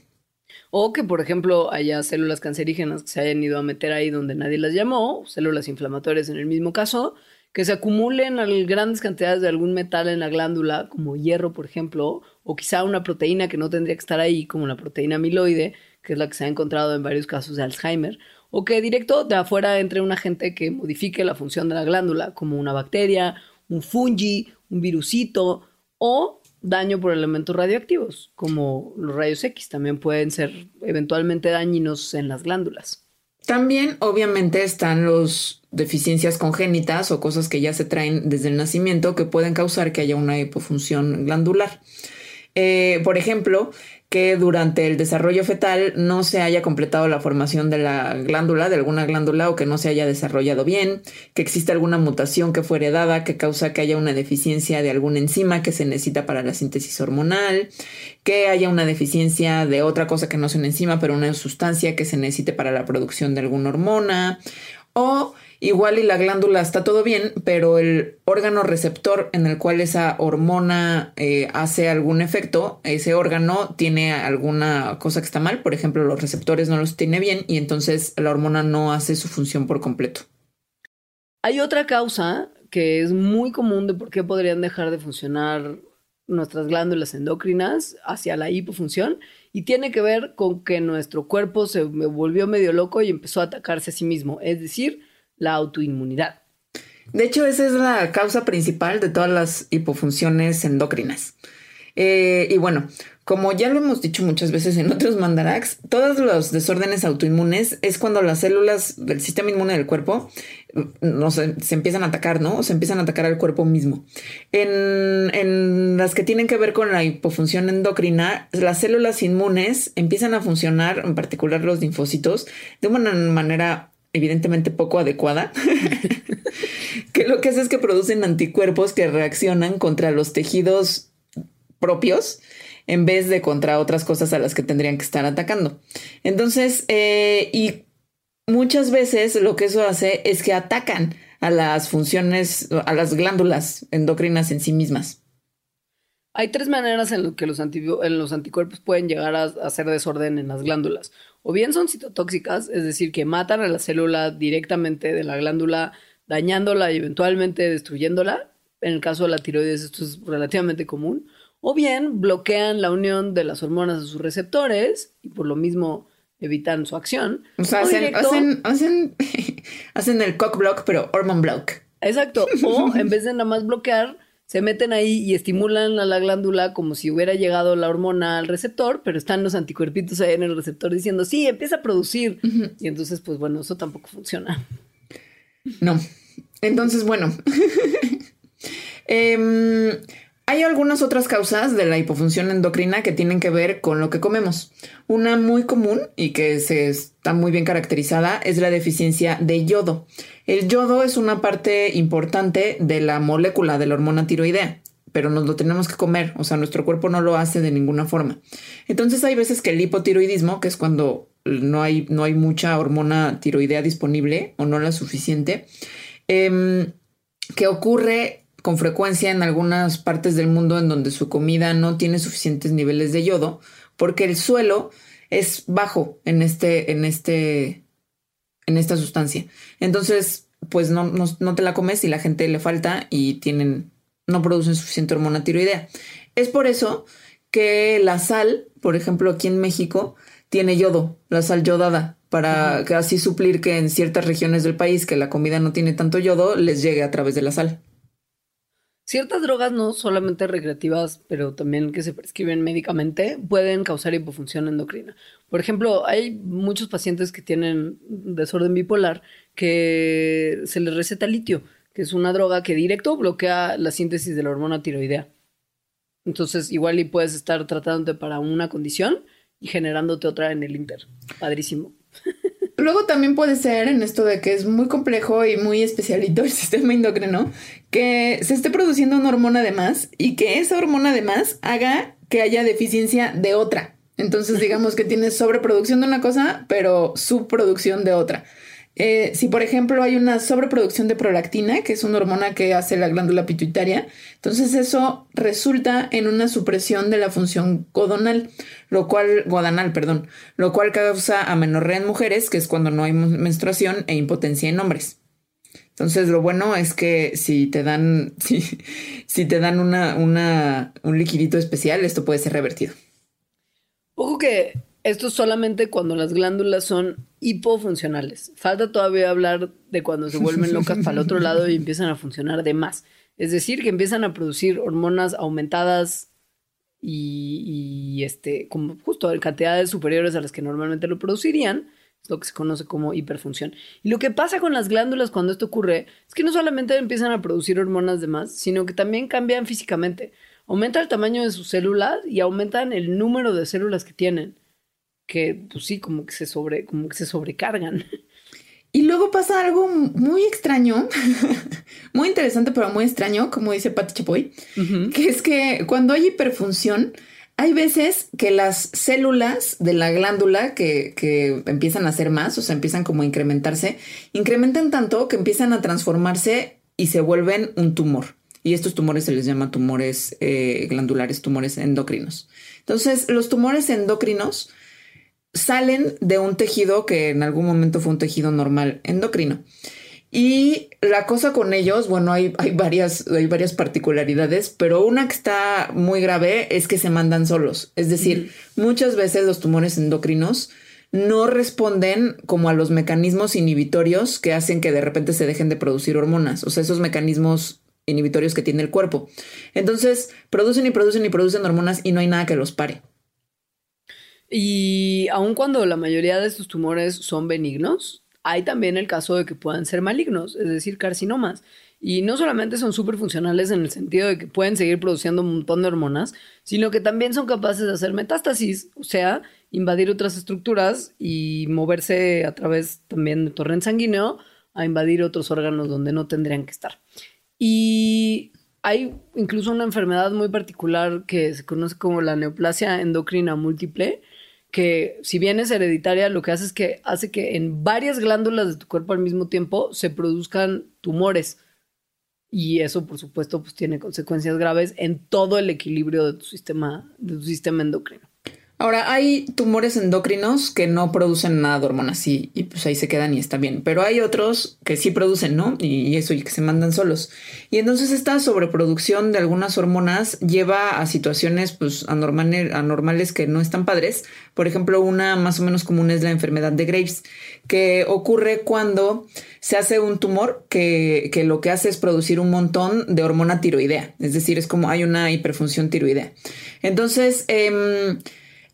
S3: O que, por ejemplo, haya células cancerígenas que se hayan ido a meter ahí donde nadie las llamó, células inflamatorias en el mismo caso, que se acumulen grandes cantidades de algún metal en la glándula, como hierro, por ejemplo, o quizá una proteína que no tendría que estar ahí, como la proteína amiloide, que es la que se ha encontrado en varios casos de Alzheimer, o que directo de afuera entre un agente que modifique la función de la glándula, como una bacteria, un fungi, un virusito, o daño por elementos radioactivos, como los rayos X, también pueden ser eventualmente dañinos en las glándulas.
S2: También, obviamente, están los deficiencias congénitas o cosas que ya se traen desde el nacimiento que pueden causar que haya una hipofunción glandular. Eh, por ejemplo, que durante el desarrollo fetal no se haya completado la formación de la glándula, de alguna glándula, o que no se haya desarrollado bien, que existe alguna mutación que fue heredada que causa que haya una deficiencia de alguna enzima que se necesita para la síntesis hormonal, que haya una deficiencia de otra cosa que no es una enzima, pero una sustancia que se necesite para la producción de alguna hormona, o igual y la glándula está todo bien, pero el órgano receptor en el cual esa hormona eh, hace algún efecto, ese órgano tiene alguna cosa que está mal, por ejemplo, los receptores no los tiene bien y entonces la hormona no hace su función por completo.
S3: Hay otra causa que es muy común de por qué podrían dejar de funcionar nuestras glándulas endocrinas hacia la hipofunción y tiene que ver con que nuestro cuerpo se volvió medio loco y empezó a atacarse a sí mismo, es decir, la autoinmunidad.
S2: De hecho, esa es la causa principal de todas las hipofunciones endocrinas. Eh, y bueno, como ya lo hemos dicho muchas veces en otros mandarax, todos los desórdenes autoinmunes es cuando las células del sistema inmune del cuerpo mm, no se, empiezan a atacar, ¿no? Se empiezan a atacar al cuerpo mismo. En, en, las que tienen que ver con la hipofunción endocrina, las células inmunes empiezan a funcionar, en particular los linfocitos, de una manera evidentemente poco adecuada, [laughs] que lo que hace es que producen anticuerpos que reaccionan contra los tejidos propios en vez de contra otras cosas a las que tendrían que estar atacando. Entonces, eh, y muchas veces lo que eso hace es que atacan a las funciones, a las glándulas endocrinas en sí mismas.
S3: Hay tres maneras en las que los, los anticuerpos pueden llegar a hacer desorden en las glándulas. O bien son citotóxicas, es decir, que matan a la célula directamente de la glándula, dañándola y eventualmente destruyéndola. En el caso de la tiroides esto es relativamente común. O bien bloquean la unión de las hormonas a sus receptores y por lo mismo evitan su acción.
S2: O sea, hacen, [laughs] hacen, el cock block, pero hormone block.
S3: Exacto. O en vez de nada más bloquear, se meten ahí y estimulan a la glándula como si hubiera llegado la hormona al receptor, pero están los anticuerpitos ahí en el receptor diciendo, sí, empieza a producir. Y entonces, pues bueno, eso tampoco funciona.
S2: No. Entonces, bueno. [laughs] Em, hay algunas otras causas de la hipofunción endocrina que tienen que ver con lo que comemos. Una muy común y que se está muy bien caracterizada es la deficiencia de yodo. El yodo es una parte importante de la molécula de la hormona tiroidea, pero nos lo tenemos que comer, o sea, nuestro cuerpo no lo hace de ninguna forma. Entonces hay veces que el hipotiroidismo, que es cuando no hay, no hay mucha hormona tiroidea disponible o no la suficiente, em, que ocurre con frecuencia en algunas partes del mundo en donde su comida no tiene suficientes niveles de yodo, porque el suelo es bajo en este, en este, en esta sustancia. Entonces, pues no, no, te la comes y la gente le falta y tienen, no producen suficiente hormona tiroidea. Es por eso que la sal, por ejemplo, aquí en México, tiene yodo, la sal yodada, para así suplir que en ciertas regiones del país que la comida no tiene tanto yodo, les llegue a través de la sal.
S3: Ciertas drogas, no solamente recreativas, pero también que se prescriben médicamente, pueden causar hipofunción endocrina. Por ejemplo, hay muchos pacientes que tienen desorden bipolar que se les receta litio, que es una droga que directo bloquea la síntesis de la hormona tiroidea. Entonces, igual y puedes estar tratándote para una condición y generándote otra en el inter. Padrísimo. [laughs]
S2: Luego también puede ser en esto de que es muy complejo y muy especialito el [laughs] sistema endocrino, que se esté produciendo una hormona de más y que esa hormona de más haga que haya deficiencia de otra. Entonces digamos que tienes sobreproducción de una cosa, pero subproducción de otra. Eh, si, por ejemplo, hay una sobreproducción de prolactina, que es una hormona que hace la glándula pituitaria, entonces eso resulta en una supresión de la función codonal, lo cual, guadanal, perdón, lo cual causa amenorrea en mujeres, que es cuando no hay menstruación, e impotencia en hombres. Entonces, lo bueno es que si te dan, [laughs] si, si te dan una, una, un liquidito especial, esto puede ser revertido.
S3: Ojo que esto es solamente cuando las glándulas son hipofuncionales. Falta todavía hablar de cuando se vuelven [laughs] locas para el otro lado y empiezan a funcionar de más. Es decir, que empiezan a producir hormonas aumentadas y, este, como justo en cantidades superiores a las que normalmente lo producirían. Es lo que se conoce como hiperfunción. Y lo que pasa con las glándulas cuando esto ocurre es que no solamente empiezan a producir hormonas de más, sino que también cambian físicamente. Aumenta el tamaño de sus células y aumentan el número de células que tienen que pues sí, como que se sobre, como que se sobrecargan.
S2: Y luego pasa algo muy extraño, [laughs] muy interesante, pero muy extraño, como dice Pati Chapoy, que es que cuando hay hiperfunción, hay veces que las células de la glándula que, que, empiezan a hacer más, o sea, empiezan como a incrementarse, incrementan tanto que empiezan a transformarse y se vuelven un tumor. Y estos tumores se les llama tumores eh, glandulares, tumores endocrinos. Entonces, los tumores endocrinos salen de un tejido que en algún momento fue un tejido normal endocrino. Y la cosa con ellos, bueno, hay, hay, varias, hay varias particularidades, pero una que está muy grave es que se mandan solos. Es decir, muchas veces los tumores endocrinos no responden como a los mecanismos inhibitorios que hacen que de repente se dejen de producir hormonas, o sea, esos mecanismos inhibitorios que tiene el cuerpo. Entonces, producen y producen y producen hormonas y no hay nada que los pare.
S3: Y aun cuando la mayoría de estos tumores son benignos, hay también el caso de que puedan ser malignos, es decir, carcinomas. Y no solamente son súper funcionales en el sentido de que pueden seguir produciendo un montón de hormonas, sino que también son capaces de hacer metástasis, o sea, invadir otras estructuras y moverse a través también de torrente sanguíneo a invadir otros órganos donde no tendrían que estar. Y hay incluso una enfermedad muy particular que se conoce como la neoplasia endocrina múltiple, que si bien es hereditaria, lo que hace es que hace que en varias glándulas de tu cuerpo al mismo tiempo se produzcan tumores. Y eso, por supuesto, pues tiene consecuencias graves en todo el equilibrio de tu sistema, de tu sistema endocrino.
S2: Ahora, hay tumores endocrinos que no producen nada de hormonas y, pues ahí se quedan y está bien, pero hay otros que sí producen, ¿no? Y, eso, y que se mandan solos. Y entonces esta sobreproducción de algunas hormonas lleva a situaciones pues anormales, que no están padres. Por ejemplo, una más o menos común es la enfermedad de Graves, que ocurre cuando se hace un tumor que, que, lo que hace es producir un montón de hormona tiroidea. Es decir, es como hay una hiperfunción tiroidea. Entonces, eh,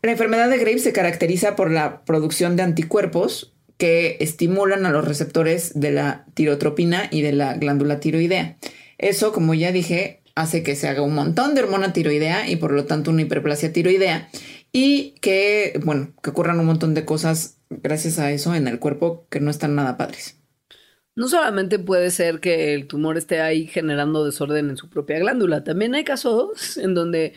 S2: la enfermedad de Graves se caracteriza por la producción de anticuerpos que estimulan a los receptores de la tirotropina y de la glándula tiroidea. Eso, como ya dije, hace que se haga un montón de hormona tiroidea y por lo tanto una hiperplasia tiroidea y que, bueno, que ocurran un montón de cosas gracias a eso en el cuerpo que no están nada padres.
S3: No solamente puede ser que el tumor esté ahí generando desorden en su propia glándula, también hay casos en donde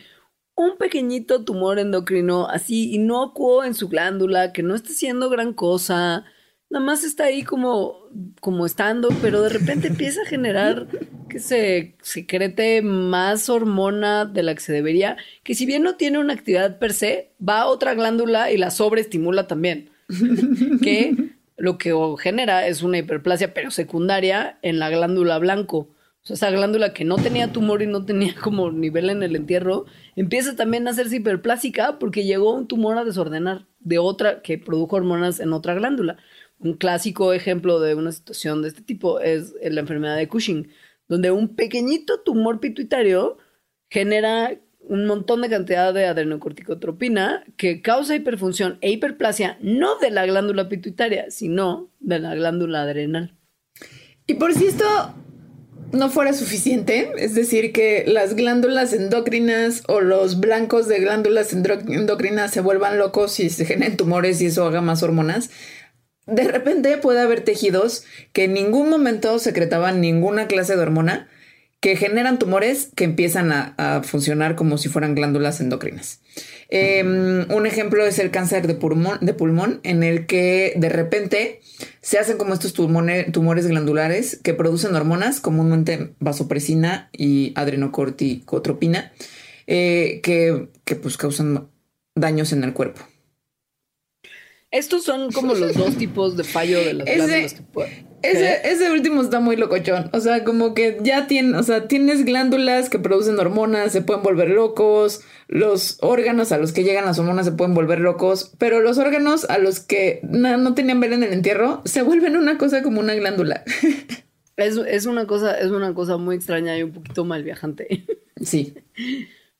S3: un pequeñito tumor endocrino así inocuo en su glándula, que no está haciendo gran cosa, nada más está ahí como, como estando, pero de repente empieza a generar que se secrete más hormona de la que se debería, que si bien no tiene una actividad per se, va a otra glándula y la sobreestimula también. que lo que genera es una hiperplasia, pero secundaria en la glándula blanco. O sea, esa glándula que no tenía tumor y no tenía como nivel en el entierro, empieza también a hacerse hiperplásica porque llegó un tumor a desordenar de otra que produjo hormonas en otra glándula. Un clásico ejemplo de una situación de este tipo es la enfermedad de Cushing, donde un pequeñito tumor pituitario genera un montón de cantidad de adrenocorticotropina que causa hiperfunción e hiperplasia no de la glándula pituitaria, sino de la glándula adrenal.
S2: Y por si esto no fuera suficiente, es decir, que las glándulas endocrinas o los blancos de glándulas endocrinas se vuelvan locos y se generen tumores y eso haga más hormonas, de repente puede haber tejidos que en ningún momento secretaban ninguna clase de hormona que generan tumores que empiezan a, funcionar como si fueran glándulas endocrinas. Em, un ejemplo es el cáncer de pulmón, de pulmón, en el que de repente se hacen como estos tumores glandulares que producen hormonas, comúnmente vasopresina y adrenocorticotropina, eh, que, que pues causan daños en el cuerpo.
S3: Estos son como los dos tipos de fallo de las glándulas que pueden.
S2: Ese, último está muy locochón. O sea, como que ya tiene, o sea, tienes glándulas que producen hormonas, se pueden volver locos. Los órganos a los que llegan las hormonas se pueden volver locos. Pero los órganos a los que no, tenían ver en el entierro se vuelven una cosa como una glándula. [laughs]
S3: Es, es, una cosa, es una cosa muy extraña y un poquito mal viajante. [laughs]
S2: Sí.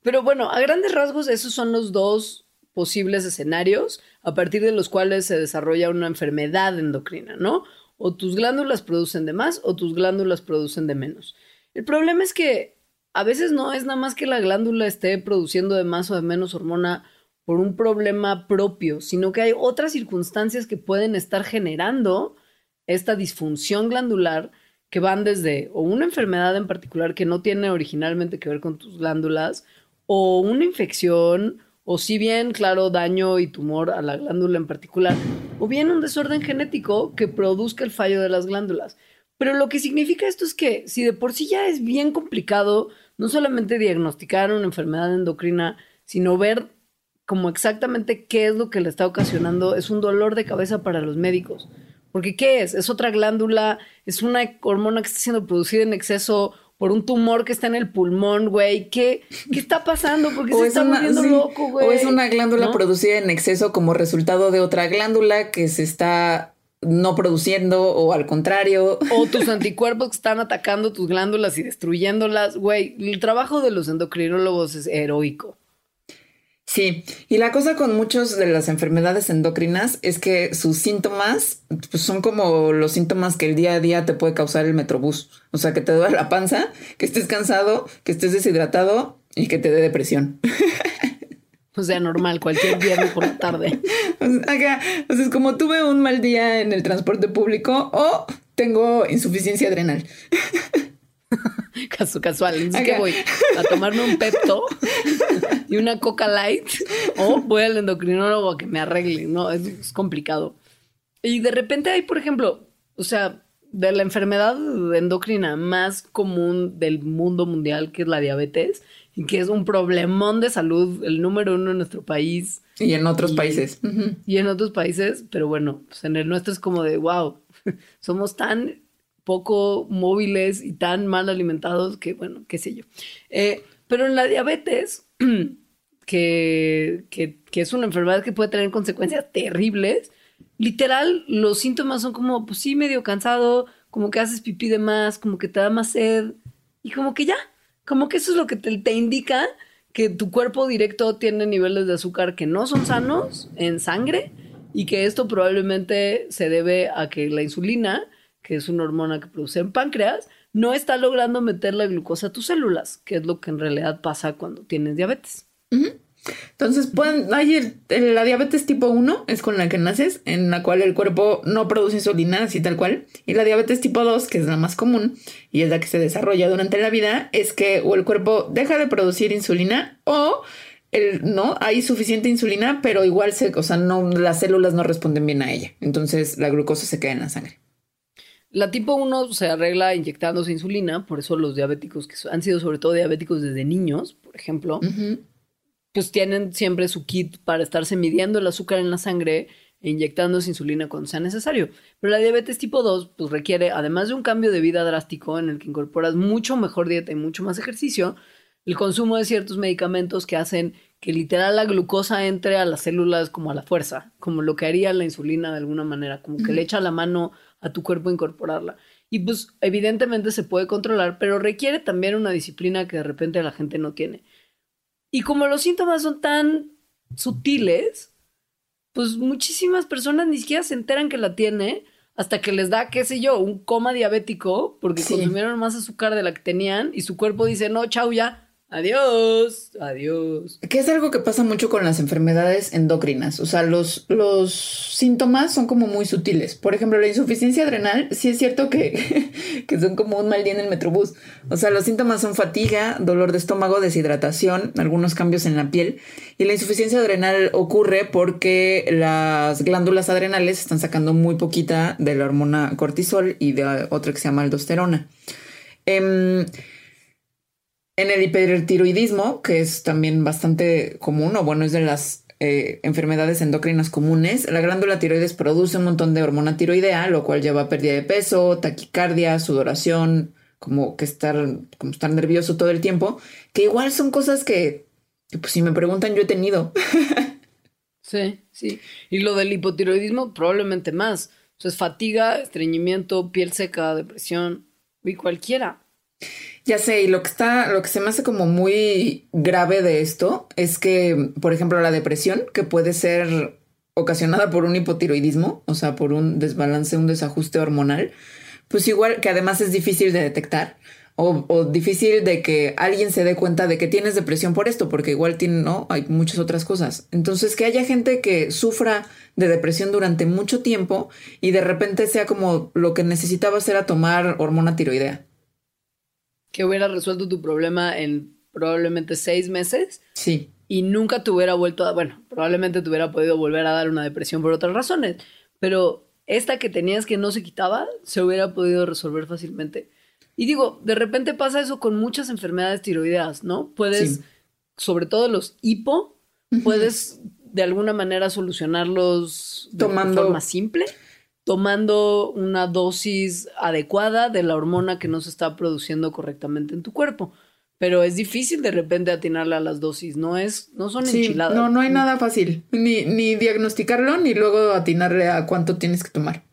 S3: Pero bueno, a grandes rasgos, esos son los dos posibles escenarios a partir de los cuales se desarrolla una enfermedad endocrina, ¿no? O tus glándulas producen de más o tus glándulas producen de menos. El problema es que a veces no es nada más que la glándula esté produciendo de más o de menos hormona por un problema propio, sino que hay otras circunstancias que pueden estar generando esta disfunción glandular que van desde o una enfermedad en particular que no tiene originalmente que ver con tus glándulas, o una infección, o si bien, claro, daño y tumor a la glándula en particular, o bien un desorden genético que produzca el fallo de las glándulas. Pero lo que significa esto es que si de por sí ya es bien complicado no solamente diagnosticar una enfermedad endocrina, sino ver como exactamente qué es lo que le está ocasionando, es un dolor de cabeza para los médicos. Porque ¿qué es? Es otra glándula, es una hormona que está siendo producida en exceso por un tumor que está en el pulmón, güey. ¿Qué, ¿Qué está pasando? ¿Por qué se está volviendo loco, güey?
S2: O es una glándula producida en exceso como resultado de otra glándula que se está no produciendo o al contrario.
S3: O [laughs] tus anticuerpos que están atacando tus glándulas y destruyéndolas. Güey, el trabajo de los endocrinólogos es heroico.
S2: Sí, y la cosa con muchas de las enfermedades endocrinas es que sus síntomas pues, son como los síntomas que el día a día te puede causar el metrobús. O sea, que te duele la panza, que estés cansado, que estés deshidratado y que te dé depresión. [laughs]
S3: O sea, normal, cualquier viernes por la tarde. [laughs]
S2: O sea, es como tuve un mal día en el transporte público o tengo insuficiencia adrenal. [laughs] [laughs]
S3: Caso casual. Es que voy a tomarme un Pepto [laughs] y una Coca Light o voy al endocrinólogo a que me arregle. No, es, complicado. Y de repente hay, por ejemplo, o sea, de la enfermedad endocrina más común del mundo mundial, que es la diabetes, y que es un problemón de salud, el número uno en nuestro país.
S2: Y en otros países.
S3: Y en otros países, pero bueno, pues en el nuestro es como de, wow, [laughs] somos tan poco móviles y tan mal alimentados que, bueno, qué sé yo. Eh, pero en la diabetes, [clears throat] que, que, que, es una enfermedad que puede tener consecuencias terribles, literal, los síntomas son como, pues sí, medio cansado, como que haces pipí de más, como que te da más sed y como que ya, como que eso es lo que te, te indica que tu cuerpo directo tiene niveles de azúcar que no son sanos en sangre y que esto probablemente se debe a que la insulina, que es una hormona que produce en páncreas, no está logrando meter la glucosa a tus células, que es lo que en realidad pasa cuando tienes diabetes.
S2: Entonces, pueden, hay la diabetes tipo 1 es con la que naces, en la cual el cuerpo no produce insulina, así tal cual. Y la diabetes tipo 2, que es la más común y es la que se desarrolla durante la vida, es que o el cuerpo deja de producir insulina o el, no hay suficiente insulina, pero igual se, o sea, no, las células no responden bien a ella. Entonces la glucosa se queda en la sangre.
S3: La tipo 1 se arregla inyectándose insulina, por eso los diabéticos que han sido sobre todo diabéticos desde niños, por ejemplo, pues tienen siempre su kit para estarse midiendo el azúcar en la sangre e inyectándose insulina cuando sea necesario. Pero la diabetes tipo 2 pues requiere, además de un cambio de vida drástico en el que incorporas mucho mejor dieta y mucho más ejercicio, el consumo de ciertos medicamentos que hacen que literal la glucosa entre a las células como a la fuerza, como lo que haría la insulina de alguna manera, como que le echa la mano a tu cuerpo incorporarla. Y pues evidentemente se puede controlar, pero requiere también una disciplina que de repente la gente no tiene. Y como los síntomas son tan sutiles, pues muchísimas personas ni siquiera se enteran que la tiene hasta que les da, qué sé yo, un coma diabético porque consumieron más azúcar de la que tenían y su cuerpo dice, no, chau, ya, Adiós, adiós.
S2: Que es algo que pasa mucho con las enfermedades endocrinas. O sea, los, los síntomas son como muy sutiles. Por ejemplo, la insuficiencia adrenal, sí es cierto que, [laughs] que son como un mal día en el metrobús. O sea, los síntomas son fatiga, dolor de estómago, deshidratación, algunos cambios en la piel. Y la insuficiencia adrenal ocurre porque las glándulas adrenales están sacando muy poquita de la hormona cortisol y de otra que se llama aldosterona. Eh, en el hipertiroidismo, que es también bastante común, o bueno, es de las eh, enfermedades endocrinas comunes, la glándula tiroides produce un montón de hormona tiroidea, lo cual lleva a pérdida de peso, taquicardia, sudoración, como que estar, como estar nervioso todo el tiempo, que igual son cosas que, pues si me preguntan, yo he tenido. [laughs]
S3: sí, sí. Y lo del hipotiroidismo, probablemente más. O sea, es fatiga, estreñimiento, piel seca, depresión, y cualquiera.
S2: Ya sé, y lo que está, lo que se me hace como muy grave de esto es que, por ejemplo, la depresión, que puede ser ocasionada por un hipotiroidismo, o sea, por un desbalance, un desajuste hormonal, pues igual que además es difícil de detectar o, o, difícil de que alguien se dé cuenta de que tienes depresión por esto, porque igual tiene, no, hay muchas otras cosas. Entonces, que haya gente que sufra de depresión durante mucho tiempo y de repente sea como lo que necesitaba hacer a tomar hormona tiroidea
S3: que hubiera resuelto tu problema en probablemente seis meses.
S2: Sí.
S3: Y nunca te hubiera vuelto a, bueno, probablemente te hubiera podido volver a dar una depresión por otras razones, pero esta que tenías que no se quitaba, se hubiera podido resolver fácilmente. Y digo, de repente pasa eso con muchas enfermedades tiroideas, ¿no? Puedes, sobre todo los hipo, puedes de alguna manera solucionarlos de forma simple tomando una dosis adecuada de la hormona que no se está produciendo correctamente en tu cuerpo. Pero es difícil de repente atinarle a las dosis, no es, no son enchiladas.
S2: No, no hay nada fácil, ni, ni diagnosticarlo, ni luego atinarle a cuánto tienes que tomar.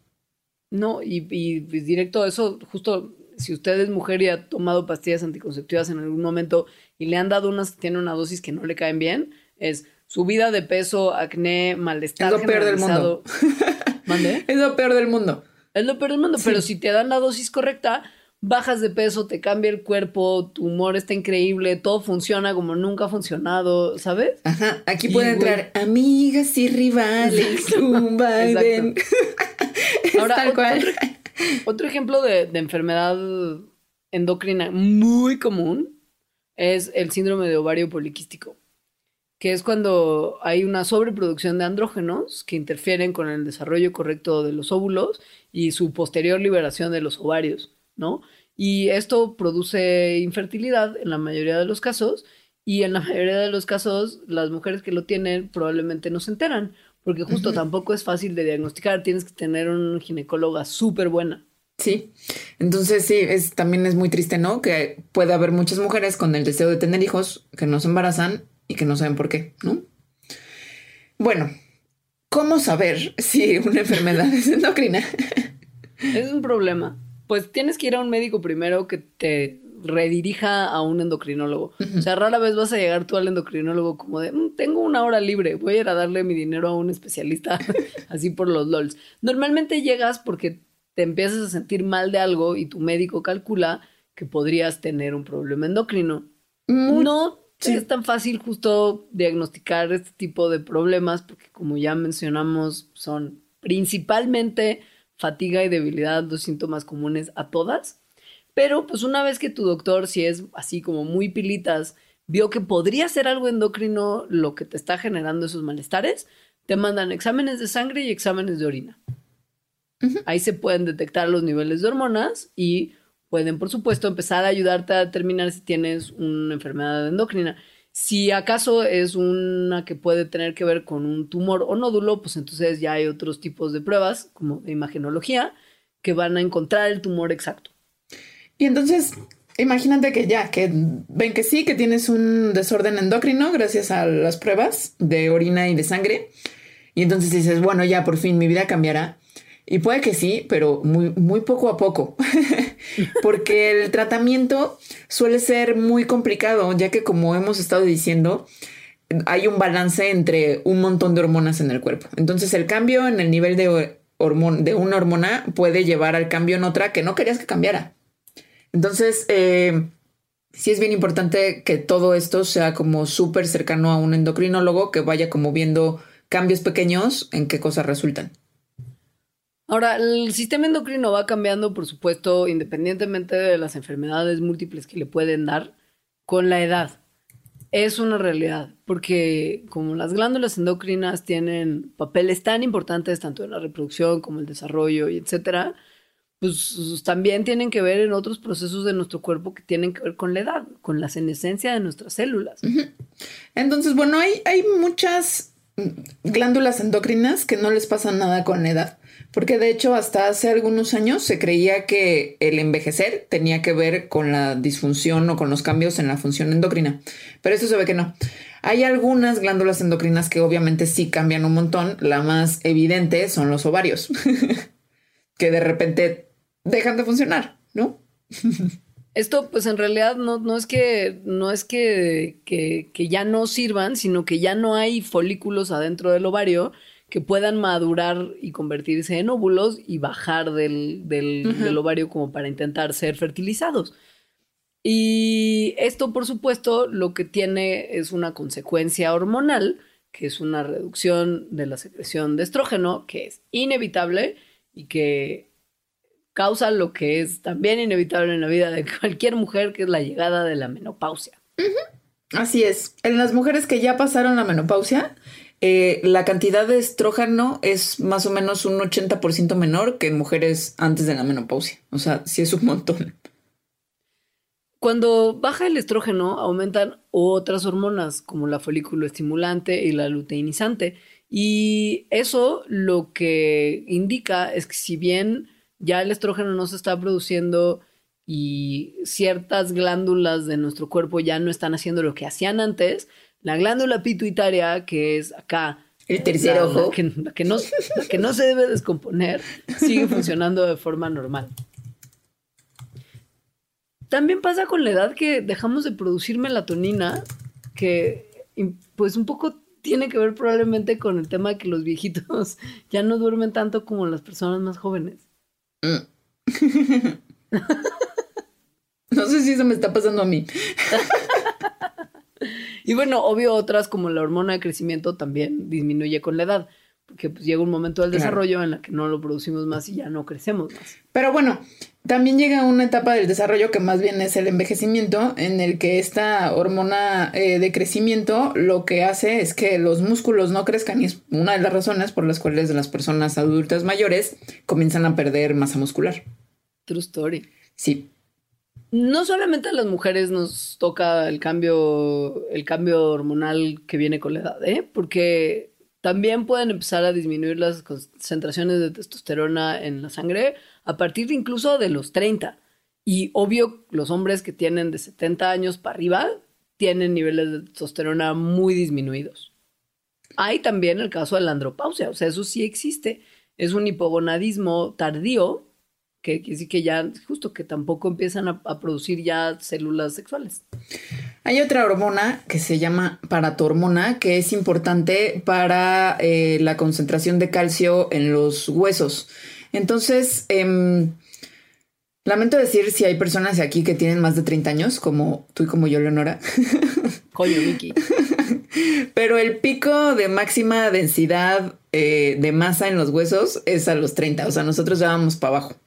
S3: No, y, y directo eso, justo si usted es mujer y ha tomado pastillas anticonceptivas en algún momento y le han dado unas que tienen una dosis que no le caen bien, es subida de peso, acné, malestar.
S2: Es lo peor del mundo. [laughs] Es lo peor del mundo.
S3: Es lo peor del mundo, pero si te dan la dosis correcta, bajas de peso, te cambia el cuerpo, tu humor está increíble, todo funciona como nunca ha funcionado, ¿sabes?
S2: Ajá, aquí pueden entrar amigas y rivales, un [laughs] [laughs]
S3: Ahora, Otro, ejemplo de, de enfermedad endocrina muy común es el síndrome de ovario poliquístico que es cuando hay una sobreproducción de andrógenos que interfieren con el desarrollo correcto de los óvulos y su posterior liberación de los ovarios, ¿no? Y esto produce infertilidad en la mayoría de los casos y en la [laughs] mayoría de los casos las mujeres que lo tienen probablemente no se enteran porque justo tampoco es fácil de diagnosticar, tienes que tener una ginecóloga súper buena.
S2: Sí, entonces sí, es, también es muy triste, ¿no? Que puede haber muchas mujeres con el deseo de tener hijos que no se embarazan y que no saben por qué, ¿no? Bueno, ¿cómo saber si una enfermedad [laughs] es endocrina?
S3: Es un problema, pues tienes que ir a un médico primero que te redirija a un endocrinólogo. O sea, rara vez vas a llegar tú al endocrinólogo como de, "Mm, tengo una hora libre, voy a ir a darle mi dinero a un especialista [laughs] así por los LOLs. Normalmente llegas porque te empiezas a sentir mal de algo y tu médico calcula que podrías tener un problema endocrino. No
S2: sí.
S3: es tan fácil justo diagnosticar este tipo de problemas porque como ya mencionamos son principalmente fatiga y debilidad los síntomas comunes a todas. Pero pues una vez que tu doctor, si es así como muy pilitas, vio que podría ser algo endocrino lo que te está generando esos malestares, te mandan exámenes de sangre y exámenes de orina. Ahí se pueden detectar los niveles de hormonas y pueden, por supuesto, empezar a ayudarte a determinar si tienes una enfermedad endocrina. Si acaso es una que puede tener que ver con un tumor o nódulo, pues entonces ya hay otros tipos de pruebas, como de imagenología, que van a encontrar el tumor exacto.
S2: Y entonces, imagínate que ya, que ven que sí, que tienes un desorden endocrino gracias a las pruebas de orina y de sangre. Y entonces dices, bueno, ya por fin mi vida cambiará. Y puede que sí, pero muy, muy poco a poco. [laughs] Porque el tratamiento suele ser muy complicado, ya que como hemos estado diciendo, hay un balance entre un montón de hormonas en el cuerpo. Entonces el cambio en el nivel de, hormon de una hormona puede llevar al cambio en otra que no querías que cambiara. Entonces, eh, sí es bien importante que todo esto sea como súper cercano a un endocrinólogo que vaya como viendo cambios pequeños en qué cosas resultan.
S3: Ahora, el sistema endocrino va cambiando, por supuesto, independientemente de las enfermedades múltiples que le pueden dar con la edad. Es una realidad, porque como las glándulas endocrinas tienen papeles tan importantes tanto en la reproducción como el desarrollo y etcétera, pues también tienen que ver en otros procesos de nuestro cuerpo que tienen que ver con la edad, con la senescencia de nuestras células.
S2: Entonces, bueno, hay, hay muchas glándulas endocrinas que no les pasa nada con edad, porque de hecho hasta hace algunos años se creía que el envejecer tenía que ver con la disfunción o con los cambios en la función endocrina, pero eso se ve que no. Hay algunas glándulas endocrinas que obviamente sí cambian un montón, la más evidente son los ovarios, [laughs] que de repente dejan de funcionar, ¿no? [laughs]
S3: Esto, pues en realidad no, no es que no es que, que, que, ya no sirvan, sino que ya no hay folículos adentro del ovario que puedan madurar y convertirse en óvulos y bajar del, del, uh -huh. del ovario como para intentar ser fertilizados. Y esto, por supuesto, lo que tiene es una consecuencia hormonal, que es una reducción de la secreción de estrógeno, que es inevitable y que causa lo que es también inevitable en la vida de cualquier mujer, que es la llegada de la menopausia.
S2: Uh -huh. Así es. En las mujeres que ya pasaron la menopausia, eh, la cantidad de estrógeno es más o menos un 80% menor que en mujeres antes de la menopausia. O sea, sí es un montón.
S3: Cuando baja el estrógeno, aumentan otras hormonas como la folículo estimulante y la luteinizante. Y eso lo que indica es que si bien ya el estrógeno no se está produciendo y ciertas glándulas de nuestro cuerpo ya no están haciendo lo que hacían antes, la glándula pituitaria, que es acá
S2: el tercer
S3: la,
S2: ojo,
S3: la que, la que, no, que no se debe descomponer, sigue funcionando de forma normal. También pasa con la edad que dejamos de producir melatonina, que pues un poco tiene que ver probablemente con el tema de que los viejitos [laughs] ya no duermen tanto como las personas más jóvenes. [laughs]
S2: no sé si eso me está pasando a mí. [laughs]
S3: y bueno, obvio, otras como la hormona de crecimiento también disminuye con la edad, porque pues llega un momento del claro. desarrollo en la que no lo producimos más y ya no crecemos más.
S2: Pero bueno, también llega una etapa del desarrollo que más bien es el envejecimiento, en el que esta hormona eh, de crecimiento lo que hace es que los músculos no crezcan y es una de las razones por las cuales las personas adultas mayores comienzan a perder masa muscular.
S3: True story.
S2: Sí.
S3: No solamente a las mujeres nos toca el cambio, el cambio hormonal que viene con la edad, ¿eh? Porque también pueden empezar a disminuir las concentraciones de testosterona en la sangre a partir de incluso de los 30. Y obvio, los hombres que tienen de 70 años para arriba tienen niveles de testosterona muy disminuidos. Hay también el caso de la andropausia, o sea, eso sí existe. Es un hipogonadismo tardío que quiere decir que ya, justo que tampoco empiezan a, a producir ya células sexuales.
S2: Hay otra hormona que se llama paratormona, que es importante para eh, la concentración de calcio en los huesos. Entonces, em, lamento decir si hay personas aquí que tienen más de 30 años, como tú y como yo, Leonora. [laughs]
S3: Coño, Vicky.
S2: Pero el pico de máxima densidad eh, de masa en los huesos es a los 30. O sea, nosotros ya vamos para abajo.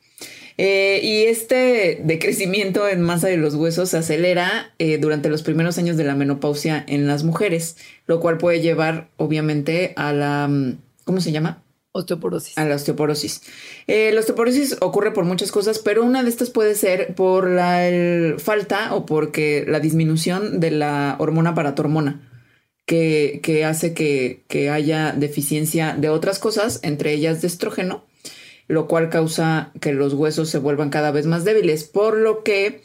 S2: Eh, y este decrecimiento en masa de los huesos se acelera eh, durante los primeros años de la menopausia en las mujeres, lo cual puede llevar obviamente a la, mm, ¿cómo se llama?
S3: Osteoporosis.
S2: A la osteoporosis. Eh, la osteoporosis ocurre por muchas cosas, pero una de estas puede ser por la el- falta o porque la disminución de la hormona paratormona, que, que hace que, que haya deficiencia de otras cosas, entre ellas de estrógeno, lo cual causa que los huesos se vuelvan cada vez más débiles, por lo que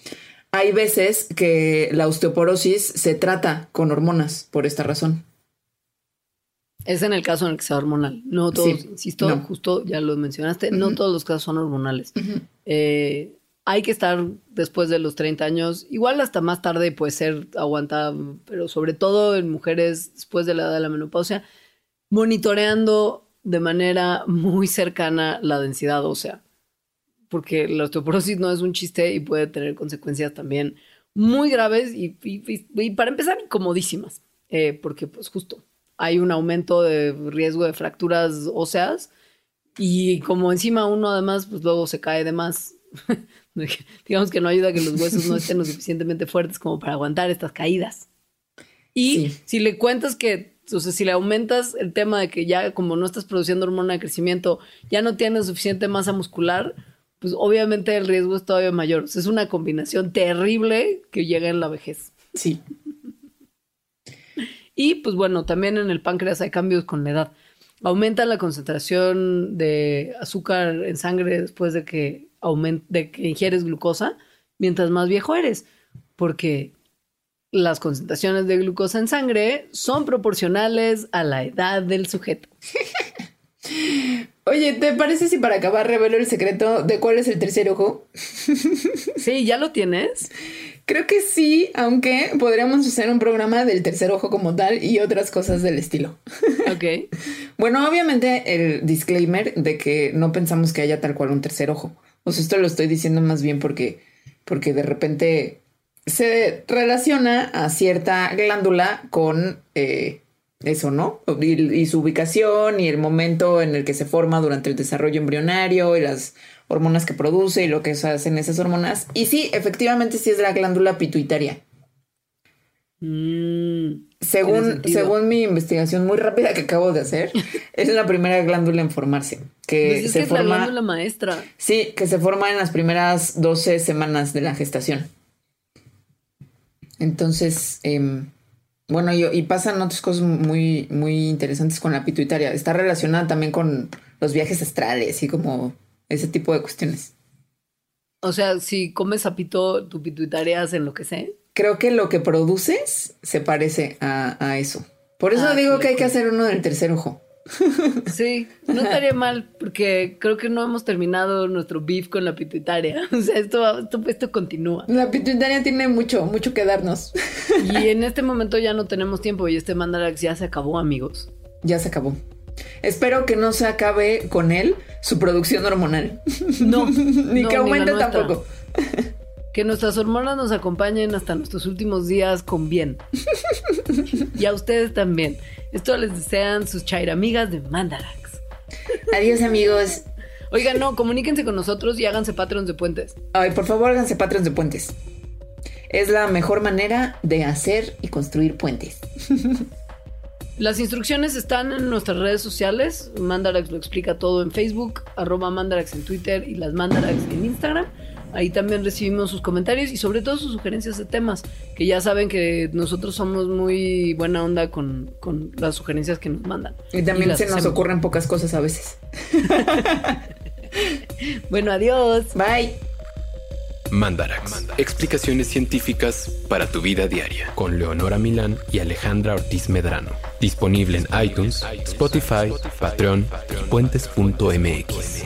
S2: hay veces que la osteoporosis se trata con hormonas por esta razón.
S3: Es en el caso en el que sea hormonal. No todos,
S2: Sí,
S3: insisto,
S2: no.
S3: justo ya lo mencionaste, no todos los casos son hormonales. Eh, hay que estar después de los 30 años, igual hasta más tarde puede ser aguantada, pero sobre todo en mujeres después de la edad de la menopausia, monitoreando de manera muy cercana la densidad ósea. Porque la osteoporosis no es un chiste y puede tener consecuencias también muy graves y, y- y- y para empezar incomodísimas. Eh, porque pues justo hay un aumento de riesgo de fracturas óseas y como encima uno además pues luego se cae de más. [laughs] Digamos que no ayuda a que los huesos no estén lo suficientemente fuertes como para aguantar estas caídas. Y
S2: Sí.
S3: si le cuentas que, sea, si le aumentas el tema de que ya como no estás produciendo hormona de crecimiento, ya no tienes suficiente masa muscular, pues obviamente el riesgo es todavía mayor. O sea, es una combinación terrible que llega en la vejez.
S2: Sí.
S3: Y pues bueno, también en el páncreas hay cambios con la edad. Aumenta la concentración de azúcar en sangre después de que, de que ingieres glucosa, mientras más viejo eres, porque las concentraciones de glucosa en sangre son proporcionales a la edad del sujeto.
S2: Oye, ¿te parece si para acabar revelo el secreto de cuál es el tercer ojo?
S3: Sí, ¿ya lo tienes?
S2: Creo que sí, aunque podríamos hacer un programa del tercer ojo como tal y otras cosas del estilo.
S3: Ok.
S2: Bueno, obviamente el disclaimer de que no pensamos que haya tal cual un tercer ojo. O sea, esto lo estoy diciendo más bien porque, porque de repente se relaciona a cierta glándula con eh, eso, ¿no? Y, y su ubicación y el momento en el que se forma durante el desarrollo embrionario y las hormonas que produce y lo que hacen esas hormonas. Y sí, efectivamente sí es la glándula pituitaria.
S3: Mm,
S2: Según, según mi investigación muy rápida que acabo de hacer, [laughs] es la primera glándula en formarse. Que
S3: pues es
S2: se
S3: que es la
S2: forma.
S3: glándula maestra.
S2: Sí, que se forma en las primeras 12 semanas de la gestación. Entonces, em, bueno, y, y pasan otras cosas muy, muy interesantes con la pituitaria. Está relacionada también con los viajes astrales y como ese tipo de cuestiones.
S3: O sea, si comes sapito, tu pituitaria hace lo que sé.
S2: Creo que lo que produces se parece a, a eso. Por eso
S3: Ah,
S2: digo que hay que hacer uno del tercer ojo.
S3: Sí, no estaría mal, porque creo que no hemos terminado nuestro beef con la pituitaria. [laughs] O sea, esto, esto, esto continúa.
S2: La pituitaria tiene mucho, mucho que darnos.
S3: Y en este momento ya no tenemos tiempo y este Mandarax ya se acabó, amigos.
S2: Ya se acabó. Espero que no se acabe con él su producción hormonal.
S3: No, [laughs]
S2: Ni
S3: no,
S2: que aumente tampoco.
S3: Que nuestras hormonas nos acompañen hasta nuestros últimos días con bien. Y a ustedes también. Esto les desean sus chairamigas de Mandarax.
S2: Adiós, amigos.
S3: Oigan, no, comuníquense con nosotros y háganse patrons de puentes.
S2: Ay, por favor, háganse patrons de puentes. Es la mejor manera de hacer y construir puentes.
S3: Las instrucciones están en nuestras redes sociales. Mandarax lo explica todo en Facebook, arroba Mandarax en Twitter y las Mandarax en Instagram. Ahí también recibimos sus comentarios y sobre todo sus sugerencias de temas, que ya saben que nosotros somos muy buena onda con, con las sugerencias que nos mandan.
S2: Y también se nos
S3: hacemos.
S2: ocurren pocas cosas a veces. [laughs]
S3: Bueno, adiós.
S2: Bye.
S1: Mandarax. Explicaciones científicas para tu vida diaria. Con Leonora Milán y Alejandra Ortiz Medrano. Disponible en iTunes, Spotify, Patreon y puentes.mx.